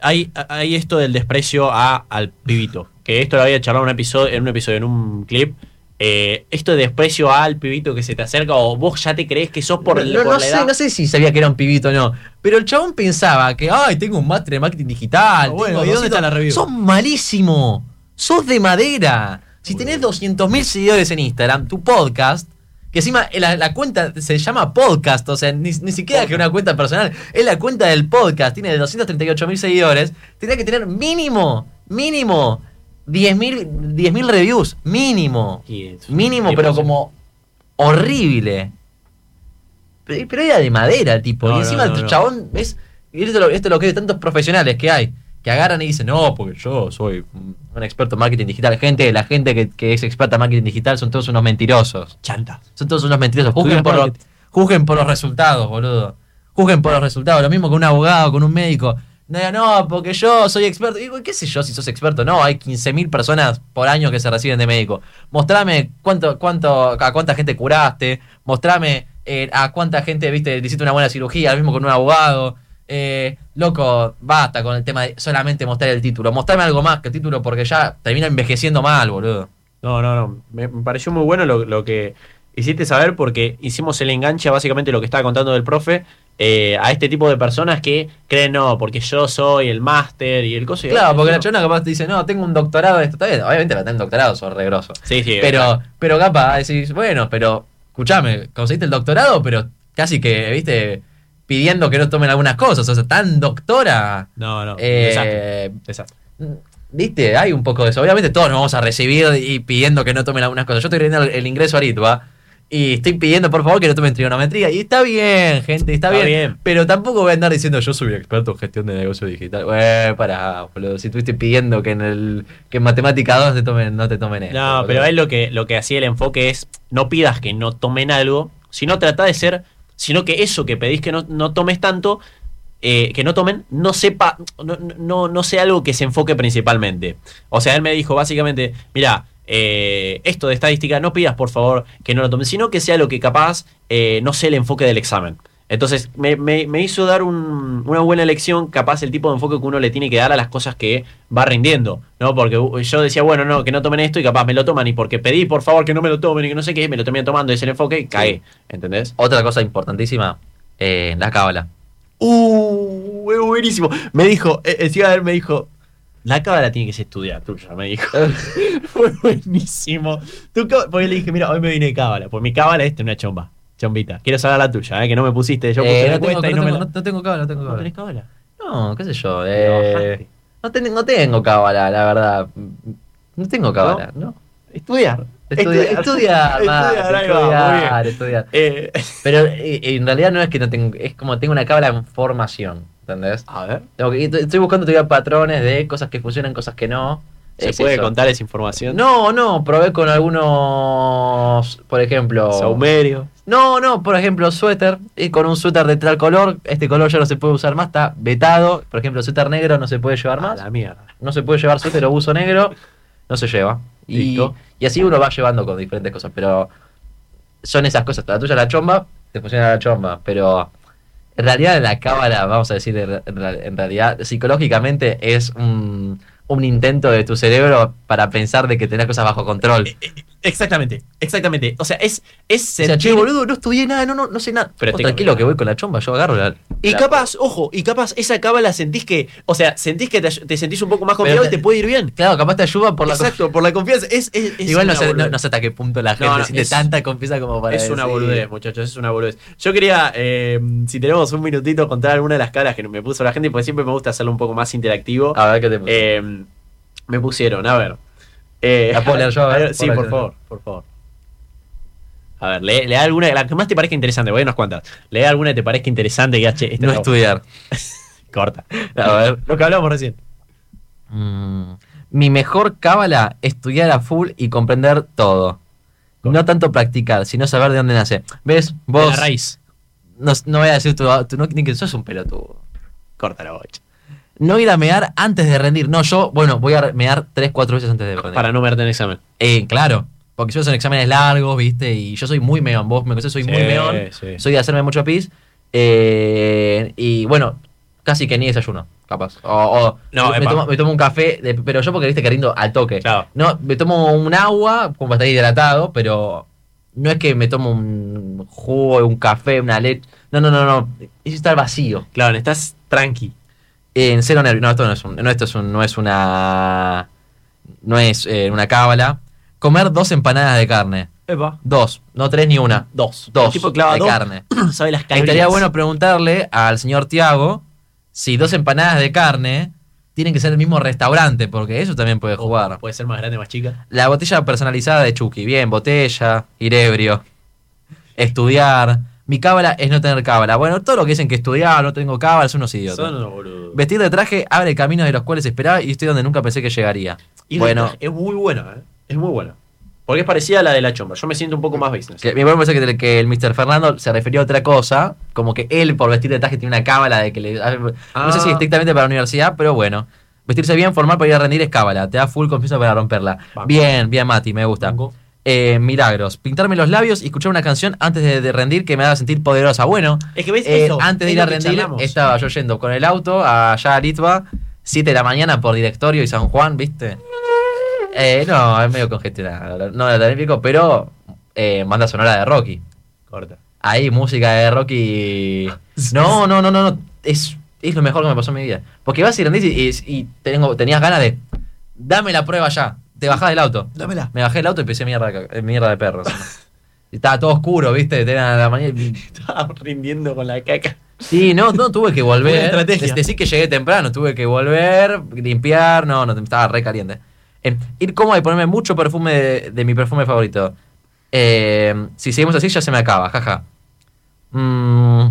hay, hay esto del desprecio a, al pibito. Que esto lo había charlado en un episodio, en un episodio, en un clip. Eh, esto de desprecio al pibito que se te acerca o vos ya te crees que sos por, el no, por no la sé, edad. no sé si sabía que era un pibito o no. Pero el chabón pensaba que, ay, tengo un máster en marketing digital. Ah, bueno, ¿y dónde 200". está la review? Sos malísimo. Sos de madera. Si Muy tenés bien. 200.000 seguidores en Instagram, tu podcast, que encima la, la cuenta se llama podcast, o sea, ni, ni siquiera que una cuenta personal, es la cuenta del podcast, tiene 238.000 seguidores, tendría que tener mínimo, mínimo, 10.000 10.000 reviews, mínimo. Es- Mínimo, pero como horrible. Pero, pero era de madera, tipo. No, y encima no, no, el chabón, ¿ves? Y esto, es lo- esto es lo que hay de tantos profesionales que hay. Que agarran y dicen, no, porque yo soy un experto en marketing digital. Gente, la gente que, que es experta en marketing digital son todos unos mentirosos. Chanta. Son todos unos mentirosos. Juzguen por, lo- marketing. juzguen por los resultados, boludo. Juzguen por los resultados. Lo mismo que un abogado, con un médico. No, no, porque yo soy experto. Digo, ¿qué sé yo si sos experto? No, hay 15.000 personas por año que se reciben de médico. Mostrame cuánto, cuánto, a cuánta gente curaste. Mostrame eh, a cuánta gente, viste, hiciste una buena cirugía, lo mismo con un abogado. Eh, loco, basta con el tema de solamente mostrar el título. Mostrame algo más que el título porque ya termina envejeciendo mal, boludo. No, no, no. Me, me pareció muy bueno lo, lo que hiciste saber porque hicimos el enganche a básicamente lo que estaba contando del profe eh, a este tipo de personas que creen, no, porque yo soy el máster y el coso. y Claro, porque la chona capaz te dice, no, tengo un doctorado de esto. Está bien, obviamente para tener un doctorado sos regroso. Sí, sí. Pero, pero capaz decís, bueno, pero escuchame, conseguiste el doctorado, pero casi que, viste, pidiendo que no tomen algunas cosas. O sea, tan doctora. No, no. eh, desastre, desastre. Viste, hay un poco de eso. Obviamente todos nos vamos a recibir y pidiendo que no tomen algunas cosas. Yo estoy pidiendo el, el ingreso a Aritba y estoy pidiendo por favor que no tomen trigonometría. Y está bien, gente, está, Está bien, bien. Pero tampoco voy a andar diciendo yo soy experto en gestión de negocio digital. Güey, para, boludo. Si estuviste pidiendo que en el que en matemática 2 te tomen, no te tomen esto. No, boludo. pero él lo que, lo que hacía el enfoque es no pidas que no tomen algo, sino trata de ser, sino que eso que pedís que no, no tomes tanto, eh, que no tomen, no sepa, no, no, no sea algo que se enfoque principalmente. O sea, él me dijo básicamente, mira, eh, esto de estadística, no pidas por favor que no lo tomen, sino que sea lo que capaz eh, no sea el enfoque del examen. Entonces me, me- me hizo dar un- una buena lección, capaz el tipo de enfoque que uno le tiene que dar a las cosas que va rindiendo, ¿no? Porque yo decía, bueno, no, que no tomen esto y capaz me lo toman y porque pedí por favor que no me lo tomen y que no sé qué, me lo terminan tomando, es el enfoque y cae, ¿entendés? Otra cosa importantísima, eh, la cábala. Uh, buenísimo. Me dijo, eh, encima de él me dijo, la cábala tiene que ser estudiar tuya, me dijo. Fue buenísimo. Cá- porque le dije, mira, hoy me vine de cábala, pues mi cábala es una chomba, chombita. Quiero saber la tuya, eh, que no me pusiste, yo puse Eh, la no, tengo, encuesta y no no me tengo- la... no- no tengo cábala, no tengo ¿No cábala. tenés cábala? No, qué sé yo. Eh, no, ten- no tengo cábala, la verdad. No tengo cábala, ¿no? Estudiar. Estudiar, estudiar, más, Estudiar, ahí va, estudiar, estudiar. Eh, Pero eh, en realidad no es que no tengo, es como tengo una cábala en formación, ¿entendés? a ver. Tengo que- estoy buscando todavía patrones de cosas que funcionan, cosas que no. ¿Se Es puede eso. contar esa información? No, no, probé con algunos, por ejemplo... Saumerio. No, no, por ejemplo, suéter, y con un suéter de tal color, este color ya no se puede usar más, está vetado. Por ejemplo, suéter negro no se puede llevar más. la mierda. No se puede llevar suéter o buzo negro, no se lleva. Y, Listo. y así uno va llevando con diferentes cosas, pero son esas cosas. La tuya la chomba, te funciona la chomba, pero en realidad la cábala, vamos a decir, en, re- en realidad psicológicamente es un, un intento de tu cerebro para pensar de que tenés cosas bajo control. Exactamente, exactamente. O sea, es, es O sea, sentir- che, boludo, no estudié nada, no, no, no sé nada. Pero tranquilo que voy con la chomba, yo agarro la. Y la- capaz, ojo, y capaz esa cábala sentís que, o sea, sentís que te, te sentís un poco más confiado Pero y te- puede ir bien. Claro, capaz te ayuda por la Exacto, por la confianza. Es, es, es Igual no sé, no, no sé hasta qué punto la gente No, no, siente es- tanta confianza como para Es una boludez, muchachos, es una boludez. Yo quería, eh, si tenemos un minutito, contar alguna de las caras que me puso la gente, porque siempre me gusta hacerlo un poco más interactivo. A ver qué te puso. Eh, me pusieron, a ver. Eh, ¿La puedo leer yo? A ver, sí, por favor, por favor. A ver, lee, lee alguna, la que más te parezca interesante, voy a unas cuantas. Lee alguna que te parezca interesante, che, esta no estudiar. Corta. A ver. Lo que hablamos recién. Mm, mi mejor cábala, estudiar a full y comprender todo. No tanto practicar, sino saber de dónde nace. ¿Ves? De Vos. la raíz. No, no voy a decir tu, tu- no, ni que sos un pelotudo. Corta la bocha. No ir a mear antes de rendir. No, yo, bueno, voy a mear 3, 4 veces antes de rendir. Para no verte en examen. Eh, claro. Porque yo son exámenes largos, ¿viste? Y yo soy muy meón. Vos me conocés, soy muy meón. sí. Soy de hacerme mucho pis. Eh, y bueno, casi que ni desayuno, capaz. O, o No, me, tomo, me tomo un café, de- pero yo porque viste que rindo al toque. Claro. No, me tomo un agua como para estar hidratado, pero no es que me tomo un jugo, un café, una leche. No, no, no, no. Es estar vacío. Claro, estás tranqui. En cero nervios. No, esto no es, un- no, esto es un- no es una. No es eh, una cábala. Comer dos empanadas de carne. Epa. Dos, no tres ni una. Dos. Dos El tipo clava de dos, carne. sabe las calorías. estaría bueno preguntarle al señor Tiago si dos empanadas de carne tienen que ser el mismo restaurante, porque eso también puede jugar. Puede ser más grande, más chica. La botella personalizada de Chucky. Bien, botella, ir ebrio, estudiar. Mi cábala es no tener cábala. Bueno, todo lo que dicen que estudiar, no tengo cábala, son unos idiotas. Son unos boludos. Vestir de traje abre caminos de los cuales esperaba y estoy donde nunca pensé que llegaría. Y bueno, es muy buena, ¿eh? Es muy buena. Porque es parecida a la de la chomba. Yo me siento un poco más business. que, me parece que, que el Mr. Fernando se refería a otra cosa, como que él por vestir de traje tiene una cábala de que le... No sé si Ah. estrictamente para la universidad, pero bueno. Vestirse bien, formal para ir a rendir es cábala. Te da full confianza para romperla. Banco. Bien, bien, Mati, me gusta. Banco. Eh, milagros. Pintarme los labios y escuchar una canción antes de, de rendir que me haga sentir poderosa. Bueno, Es que ves eh, eso. antes de ir a lo rendir, charlamos. estaba yo yendo con el auto allá a Litva, 7 de la mañana por directorio y San Juan, ¿viste? Eh, no, es medio congestionado. No de pico, pero eh, banda sonora de Rocky. Corta. Ahí, música de Rocky. No, no, no, no, no. Es, es lo mejor que me pasó en mi vida. Porque vas y rendís y, y- y tengo, tenías ganas de. Dame la prueba ya. Te bajás del auto. Dámela. Me bajé del auto y empecé mierda, de mierda de perros. Y Estaba todo oscuro, ¿viste? Era la mañana. Estaba rindiendo con la caca. Sí, no, no, tuve que volver. Estrategia. Decir que llegué temprano, tuve que volver, limpiar, no, no, estaba re caliente. Eh, ir cómodo y ponerme mucho perfume de, de mi perfume favorito. Eh, si seguimos así ya se me acaba, jaja. Mm,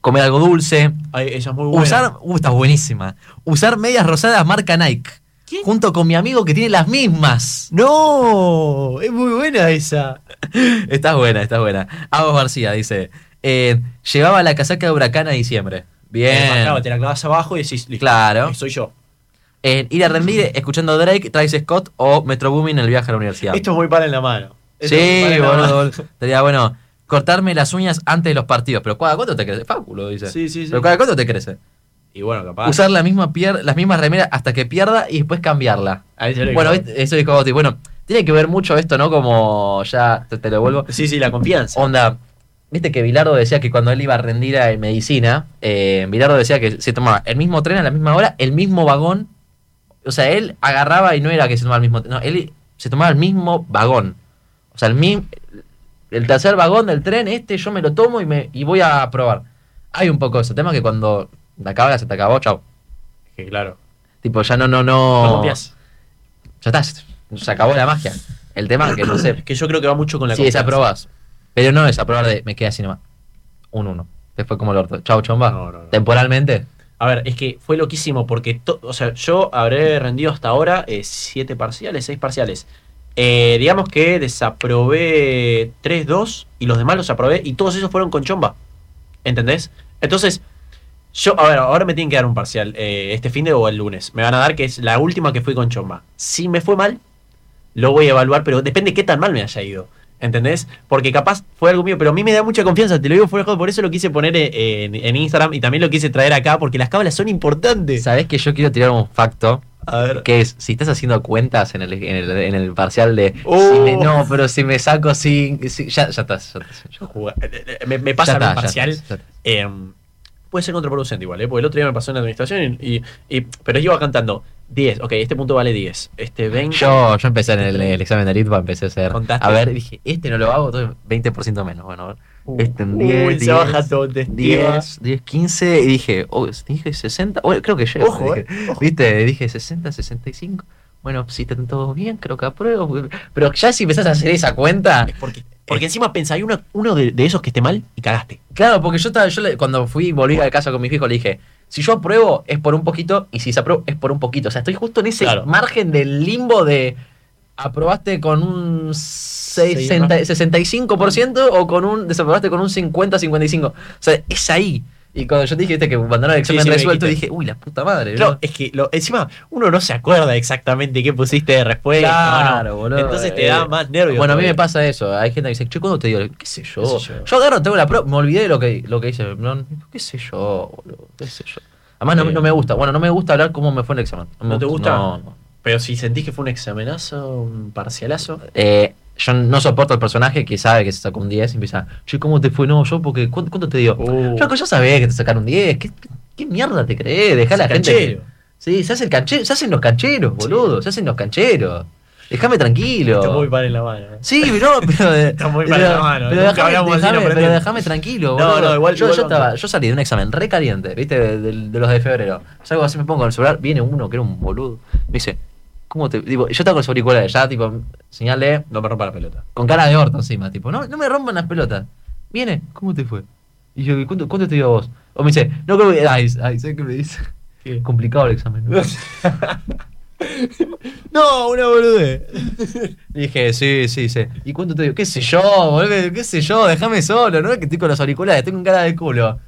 comer algo dulce. Ay, ella es muy buena. Usar, uh, está buenísima. Usar medias rosadas marca Nike. Junto con mi amigo que tiene las mismas. No, es muy buena esa. Está buena, está buena. Agos García dice: eh, Llevaba la casaca de huracán a diciembre. Bien. Eh, claro, te la clavas abajo y decís, listo, Claro. Soy yo. Eh, ir a rendir escuchando Drake, Travis Scott o Metro Boomin en el viaje a la universidad. Esto es muy para en la mano. Esto sí, boludo. Estaría bueno. Cortarme las uñas antes de los partidos. Pero ¿cada cuánto te crece? Fábulo, dice. Sí, sí, sí. Pero ¿cada cuánto te crece? Y bueno, capaz. Usar la misma pier las mismas remeras hasta que pierda y después cambiarla. Bueno, ¿viste? eso dijo Bauti. Bueno, tiene que ver mucho esto, ¿no? Como ya te, te lo vuelvo. Sí, sí, la confianza. Onda, viste que Bilardo decía que cuando él iba a rendir a medicina, eh, Bilardo decía que se tomaba el mismo tren a la misma hora, el mismo vagón. O sea, él agarraba y no era que se tomaba el mismo No, él se tomaba el mismo vagón. O sea, el mismo. El tercer vagón del tren, este yo me lo tomo y, me, y voy a probar. Hay un poco ese tema que cuando la acaba se te acabó, chao. Que claro. Tipo, ya no, no, no. No confías. Ya está, se acabó la magia. El tema que no sé. Que yo creo que va mucho con la Sí, confianza. desaprobas. Pero no desaprobar de me queda así nomás. Un uno. Después como el orto. Chau, chomba. No, no, no. Temporalmente. A ver, es que fue loquísimo porque, o sea, yo habré rendido hasta ahora eh, siete parciales, seis parciales. Eh, digamos que desaprobé 3-2 y los demás los aprobé y todos esos fueron con chomba. ¿Entendés? Entonces, yo, a ver, ahora me tienen que dar un parcial eh, este fin de o el lunes. Me van a dar que es la última que fui con chomba. Si me fue mal, lo voy a evaluar, pero depende qué tan mal me haya ido. ¿Entendés? Porque capaz fue algo mío, pero a mí me da mucha confianza, te lo digo fuera de juego, por eso lo quise poner eh, en, en Instagram y también lo quise traer acá, porque las cábalas son importantes. Sabés que yo quiero tirar un facto A ver. Que es, si estás haciendo cuentas en el, en el, en el parcial de. Oh. si me- no, pero si me saco sin. si- ya, ya estás. Ya estás, ya- Juga- eh, eh, Me, me pasa ya está, ya parcial. eh, puede ser contraproducente igual, ¿eh? porque el otro día me pasó en administración y, y- y- pero yo iba cantando 10, ok, este punto vale 10, este 20. Yo, yo empecé en el, el examen de Litva, empecé a hacer. Contaste. A ver, dije, este no lo hago, entonces 20% menos. Bueno. Uh, este en uy, 10, se 10, baja todo autoestima. 10, 10, 15, y dije, oh, dije 60, bueno, creo que llego. Ojo, dije, eh, ojo. ¿Viste? Dije 60, 65. Bueno, si están todos bien, creo que apruebo. Pero ya si empezás a hacer esa cuenta, Es Porque, porque encima pensá, hay uno, uno de, de esos que esté mal y cagaste. Claro, porque yo estaba, yo le- cuando fui y volví a casa con mis hijos le dije, si yo apruebo es por un poquito y si se apruebo es por un poquito. O sea, estoy justo en ese Claro. margen del limbo de aprobaste con un 60 65% o con un desaprobaste con un 50-55. O sea, es ahí. Y cuando yo te dije que mandaron el Sí, examen sí, me resuelto, dije, uy, la puta madre. Claro, ¿no? es que lo- encima uno no se acuerda exactamente qué pusiste de respuesta. Claro, ¿no? boludo. Entonces te da Eh, más nervios. Bueno, a mí me pasa eso. Hay gente que dice, che, ¿cuándo te digo? ¿Qué sé yo? ¿Qué sé yo? yo? agarro, tengo la prueba, me olvidé de lo que, lo que hice. No, ¿Qué sé yo, boludo? ¿Qué sé yo? Además, no, Eh. no me gusta. Bueno, no me gusta hablar cómo me fue el examen. me ¿No te gusta? No. Pero si sentís que fue un examenazo, un parcialazo. Eh, yo no soporto al personaje que sabe que se sacó un 10 y empieza, che, ¿cómo te fue? No, yo, porque, ¿cuánto, cuánto te dio? Uh. Flaco, yo sabía que te sacaron un 10. ¿Qué, qué mierda te crees? Dejá a la gente. canchero. Sí, se, hace el canche- se hacen los cancheros, Sí. boludo. Se hacen los cancheros. Déjame tranquilo. Está muy par en la mano. ¿eh? Sí, pero, pero, Está muy pero, para la mano, pero nunca déjame, no tranquilo, No, boludo. no, igual- yo, igual yo, estaba, yo salí de un examen re caliente, ¿viste? De, de- de los de febrero. Salgo así, me pongo con el celular, viene uno que era un boludo. Me dice, ¿cómo te...? Digo, yo estaba con los auriculares, ya, tipo, señale No me rompa la pelota. con cara de orto encima, tipo, no, no me rompan las pelotas. Viene, ¿cómo te fue? Y yo, ¿cuánto, cuánto te dio a vos? O me dice, no creo que... Ay, ay, ¿sabes qué me dice? Complicado el examen. ¿no? no, una boludez. Dije, sí, sí, sí. ¿Y cuánto te digo? ¿Qué sé yo, boludo? ¿Qué sé yo? Déjame solo. No que estoy con los auriculares, con cara de culo.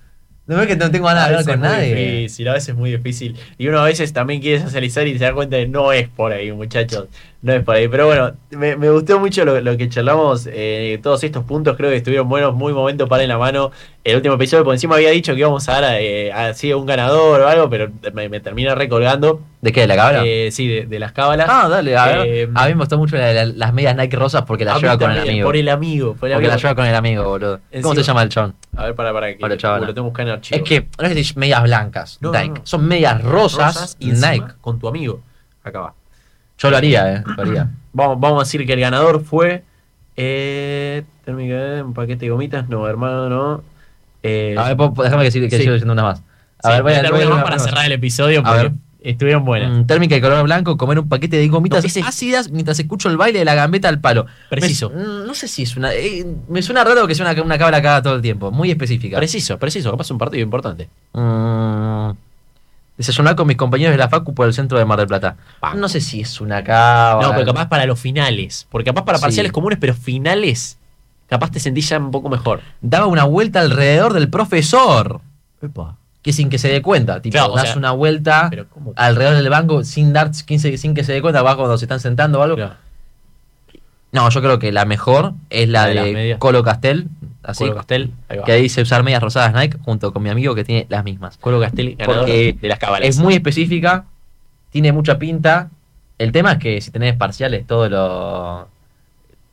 No es que no tengo ganas de hablar con es muy nadie. difícil, a veces es muy difícil. Y uno a veces también quiere socializar y se da cuenta de no es por ahí, muchachos. No es por ahí. Pero bueno, me, me gustó mucho lo, lo que charlamos. eh, todos estos puntos creo que estuvieron buenos, muy momento para en la mano. El último episodio, por encima había dicho que íbamos a dar eh, así un ganador o algo, pero me, me termina recolgando. ¿De qué? ¿De la cabra? Eh, sí, de, de las cábalas. ah, dale, a ver. eh, a mí me gustó mucho la- la- las medias Nike rosas porque las lleva con el amigo. Por el amigo. Por el Porque amigo. las lleva con el amigo, boludo. ¿Cómo se llama el chon? A ver, para, para que lo tengo que buscar en archivo. Es que no es que te- medias blancas, No, Nike. no. Son medias rosas, Rosas y Nike. con tu amigo. Acá va. Yo lo haría, eh. Lo haría. Vamos, vamos a decir que el ganador fue. Eh, térmica, un paquete de gomitas. No, hermano, no. Eh, A ver, déjame que, Sí. siga diciendo una más. A sí, ver, voy a, voy a voy a- más para cerrar el episodio porque estuvieron buenas. Mm, térmica y color blanco, comer un paquete de gomitas No, ácidas mientras escucho el baile de la gambeta al palo. Preciso. Me- mm, no sé si es una. eh, me suena raro que sea una, una cabra cada todo el tiempo. Muy específica. Preciso, preciso. Capaz un partido importante. Mm, desayunar con mis compañeros de la Facu por el centro de Mar del Plata. No sé si es una cabra. No, pero capaz para los finales. Porque capaz para Sí. parciales comunes, pero finales. Capaz te sentís ya un poco mejor. Daba una vuelta alrededor del profesor. Que sin que se dé cuenta. Tipo, Claro, o das sea, una vuelta alrededor del banco sin dar sin, se- sin que se dé cuenta. Va cuando se están sentando o algo. Claro. No, yo creo que la mejor es la, La de de. Colo Castel. Así. Colo Castel. Ahí va. Que dice usar medias rosadas Nike junto con mi amigo que tiene las mismas. Colo Castel, ganador Porque de las cábalas. Es muy específica, tiene mucha pinta. El tema es que si tenés parciales todo lo.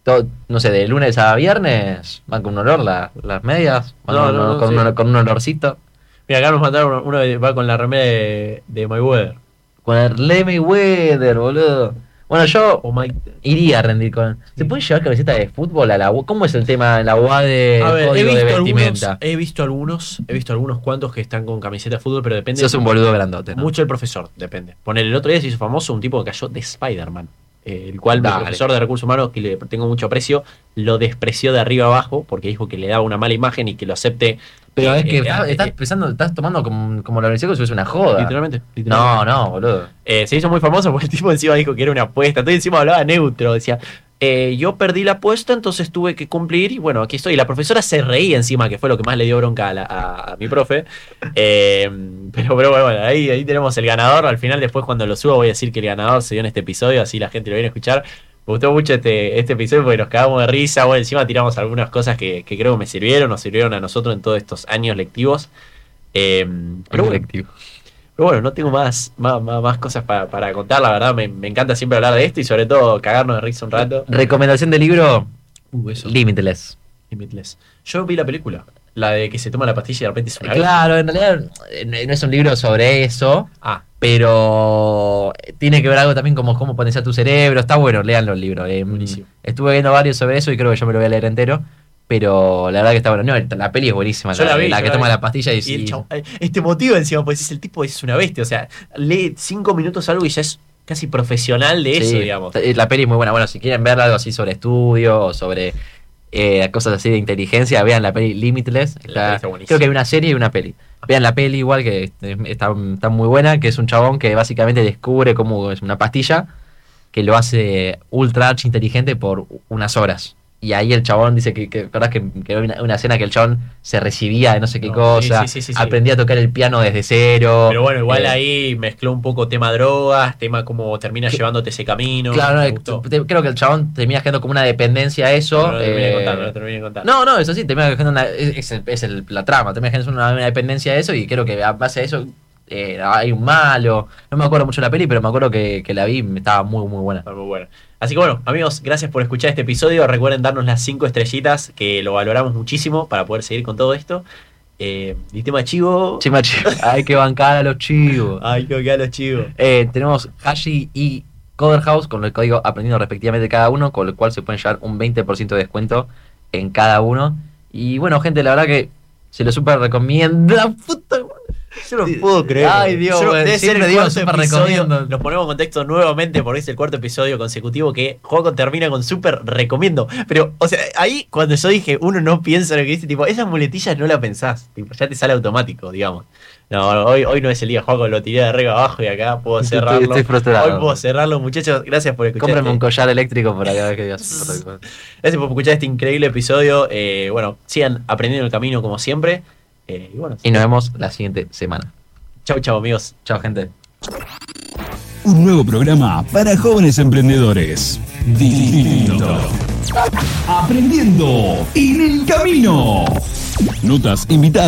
todo- no sé, de lunes a viernes van con un olor la- las medias, van No, con, no, un- no, con sí. un, con un olorcito. Mira, acá nos mandaron uno, uno que va con la remera de, de Mayweather. Con el Lemmy Weather, boludo. Bueno, yo iría a rendir con. ¿Se puede llevar camiseta de fútbol a la U? ¿Cómo es el tema en la UA de A ver, he código de visto, algunos, vestimenta? he visto algunos, he visto algunos cuantos que están con camiseta de fútbol, pero depende Sos un boludo grandote, ¿no? mucho el profesor, depende. Poner el otro día se hizo famoso un tipo que cayó de Spider-Man, eh, el cual Dale. profesor de recursos humanos, que le tengo mucho aprecio, lo despreció de arriba abajo porque dijo que le daba una mala imagen y que lo acepte. Pero es que estás, eh, estás eh, pensando, estás tomando como, como la como si fuese una joda. literalmente, No, literalmente. no, boludo. Eh, se hizo muy famoso porque el tipo encima dijo que era una apuesta. Todo encima hablaba neutro. Decía, eh, yo perdí la apuesta, entonces tuve que cumplir. Y bueno, aquí estoy. Y la profesora se reía encima, que fue lo que más le dio bronca a, la- a- a mi profe. Eh, pero, pero bueno, bueno, ahí, ahí tenemos el ganador. Al final, después, cuando lo subo, voy a decir que el ganador se dio en este episodio. Así la gente lo viene a escuchar. Me gustó mucho este, este episodio porque nos cagamos de risa. Bueno, encima tiramos algunas cosas que, que creo que me sirvieron, nos sirvieron a nosotros en todos estos años lectivos. Eh, pero bueno, Pero bueno, no tengo más, más, más, más cosas para, para contar, la verdad, me, me encanta siempre hablar de esto y sobre todo cagarnos de risa un rato. Recomendación de libro, Uh, eso. Limitless. Limitless. Yo vi la película, la de que se toma la pastilla y de repente es una Claro, en realidad eh, no es un libro sobre eso, Ah, pero tiene que ver algo también como cómo potenciar tu cerebro. Está bueno, leanlo el libro. eh. Buenísimo. Estuve viendo varios sobre eso y creo que yo me lo voy a leer entero. Pero la verdad que está bueno. No, la peli es buenísima. Yo la vi, yo que la toma vi. la pastilla y, y el eh, este motivo encima, pues es el tipo es una bestia, o sea, lee cinco minutos algo y ya es casi profesional de eso, digamos. eh, La peli es muy buena. Bueno, si quieren ver algo así sobre estudio o sobre eh, cosas así de inteligencia, vean la peli Limitless. Está- creo que hay una serie y una peli. Vean la peli igual que está, está muy buena, que es un chabón que básicamente descubre cómo es una pastilla que lo hace ultra inteligente por unas horas. Y ahí el chabón dice que, que, ¿verdad? que, que una, una escena que el chabón se recibía de no sé qué No, cosa, sí, sí, sí, aprendía a tocar el piano desde cero. Pero bueno, igual eh, ahí mezcló un poco tema drogas, tema cómo termina Que- llevándote ese camino. Claro, no, te- creo que el chabón termina generando como una dependencia a eso. No, no eh, contar, no de contar. No, no, eso sí, termina generando una, es, es el- es el- la trama, termina generando una, una dependencia de eso y creo que a base de eso eh, hay un malo. No me acuerdo mucho de la peli, pero me acuerdo que, que la vi y estaba muy, muy buena. Muy bueno. Así que bueno, amigos, gracias por escuchar este episodio. Recuerden darnos las cinco estrellitas, que lo valoramos muchísimo para poder seguir con todo esto. Eh, y tema chivo. Chima, chivo, hay que bancar a los chivos. Ay, creo que a los chivos. Eh, tenemos Hashi y Coder House con el código aprendiendo respectivamente cada uno, con el cual se pueden llevar un 20% de descuento en cada uno. Y bueno, gente, la verdad que se lo super recomiendo. La puta. Yo no puedo creer. Ay, Dios, Yo- debe ser el digo episodio. recomiendo. Nos ponemos en contexto nuevamente porque es el cuarto episodio consecutivo que Juego termina con súper recomiendo. Pero, o sea, ahí cuando yo dije uno no piensa en lo que dice, tipo, esas muletillas no la pensás. Tipo, ya te sale automático, digamos. No, hoy, hoy no es el día, Juego lo tiré de arriba abajo y acá puedo cerrarlo. estoy frustrado. Hoy puedo cerrarlo, muchachos. Gracias por escuchar. Cómprame este- un collar eléctrico para cada vez que digas. Gracias por escuchar este increíble episodio. Eh, bueno, sigan aprendiendo el camino como siempre. Eh, y bueno, Y nos vemos la siguiente semana. chau, chau, amigos. Chao, gente. Un nuevo programa para jóvenes emprendedores. Distinto. Aprendiendo en el camino. Notas, invitados.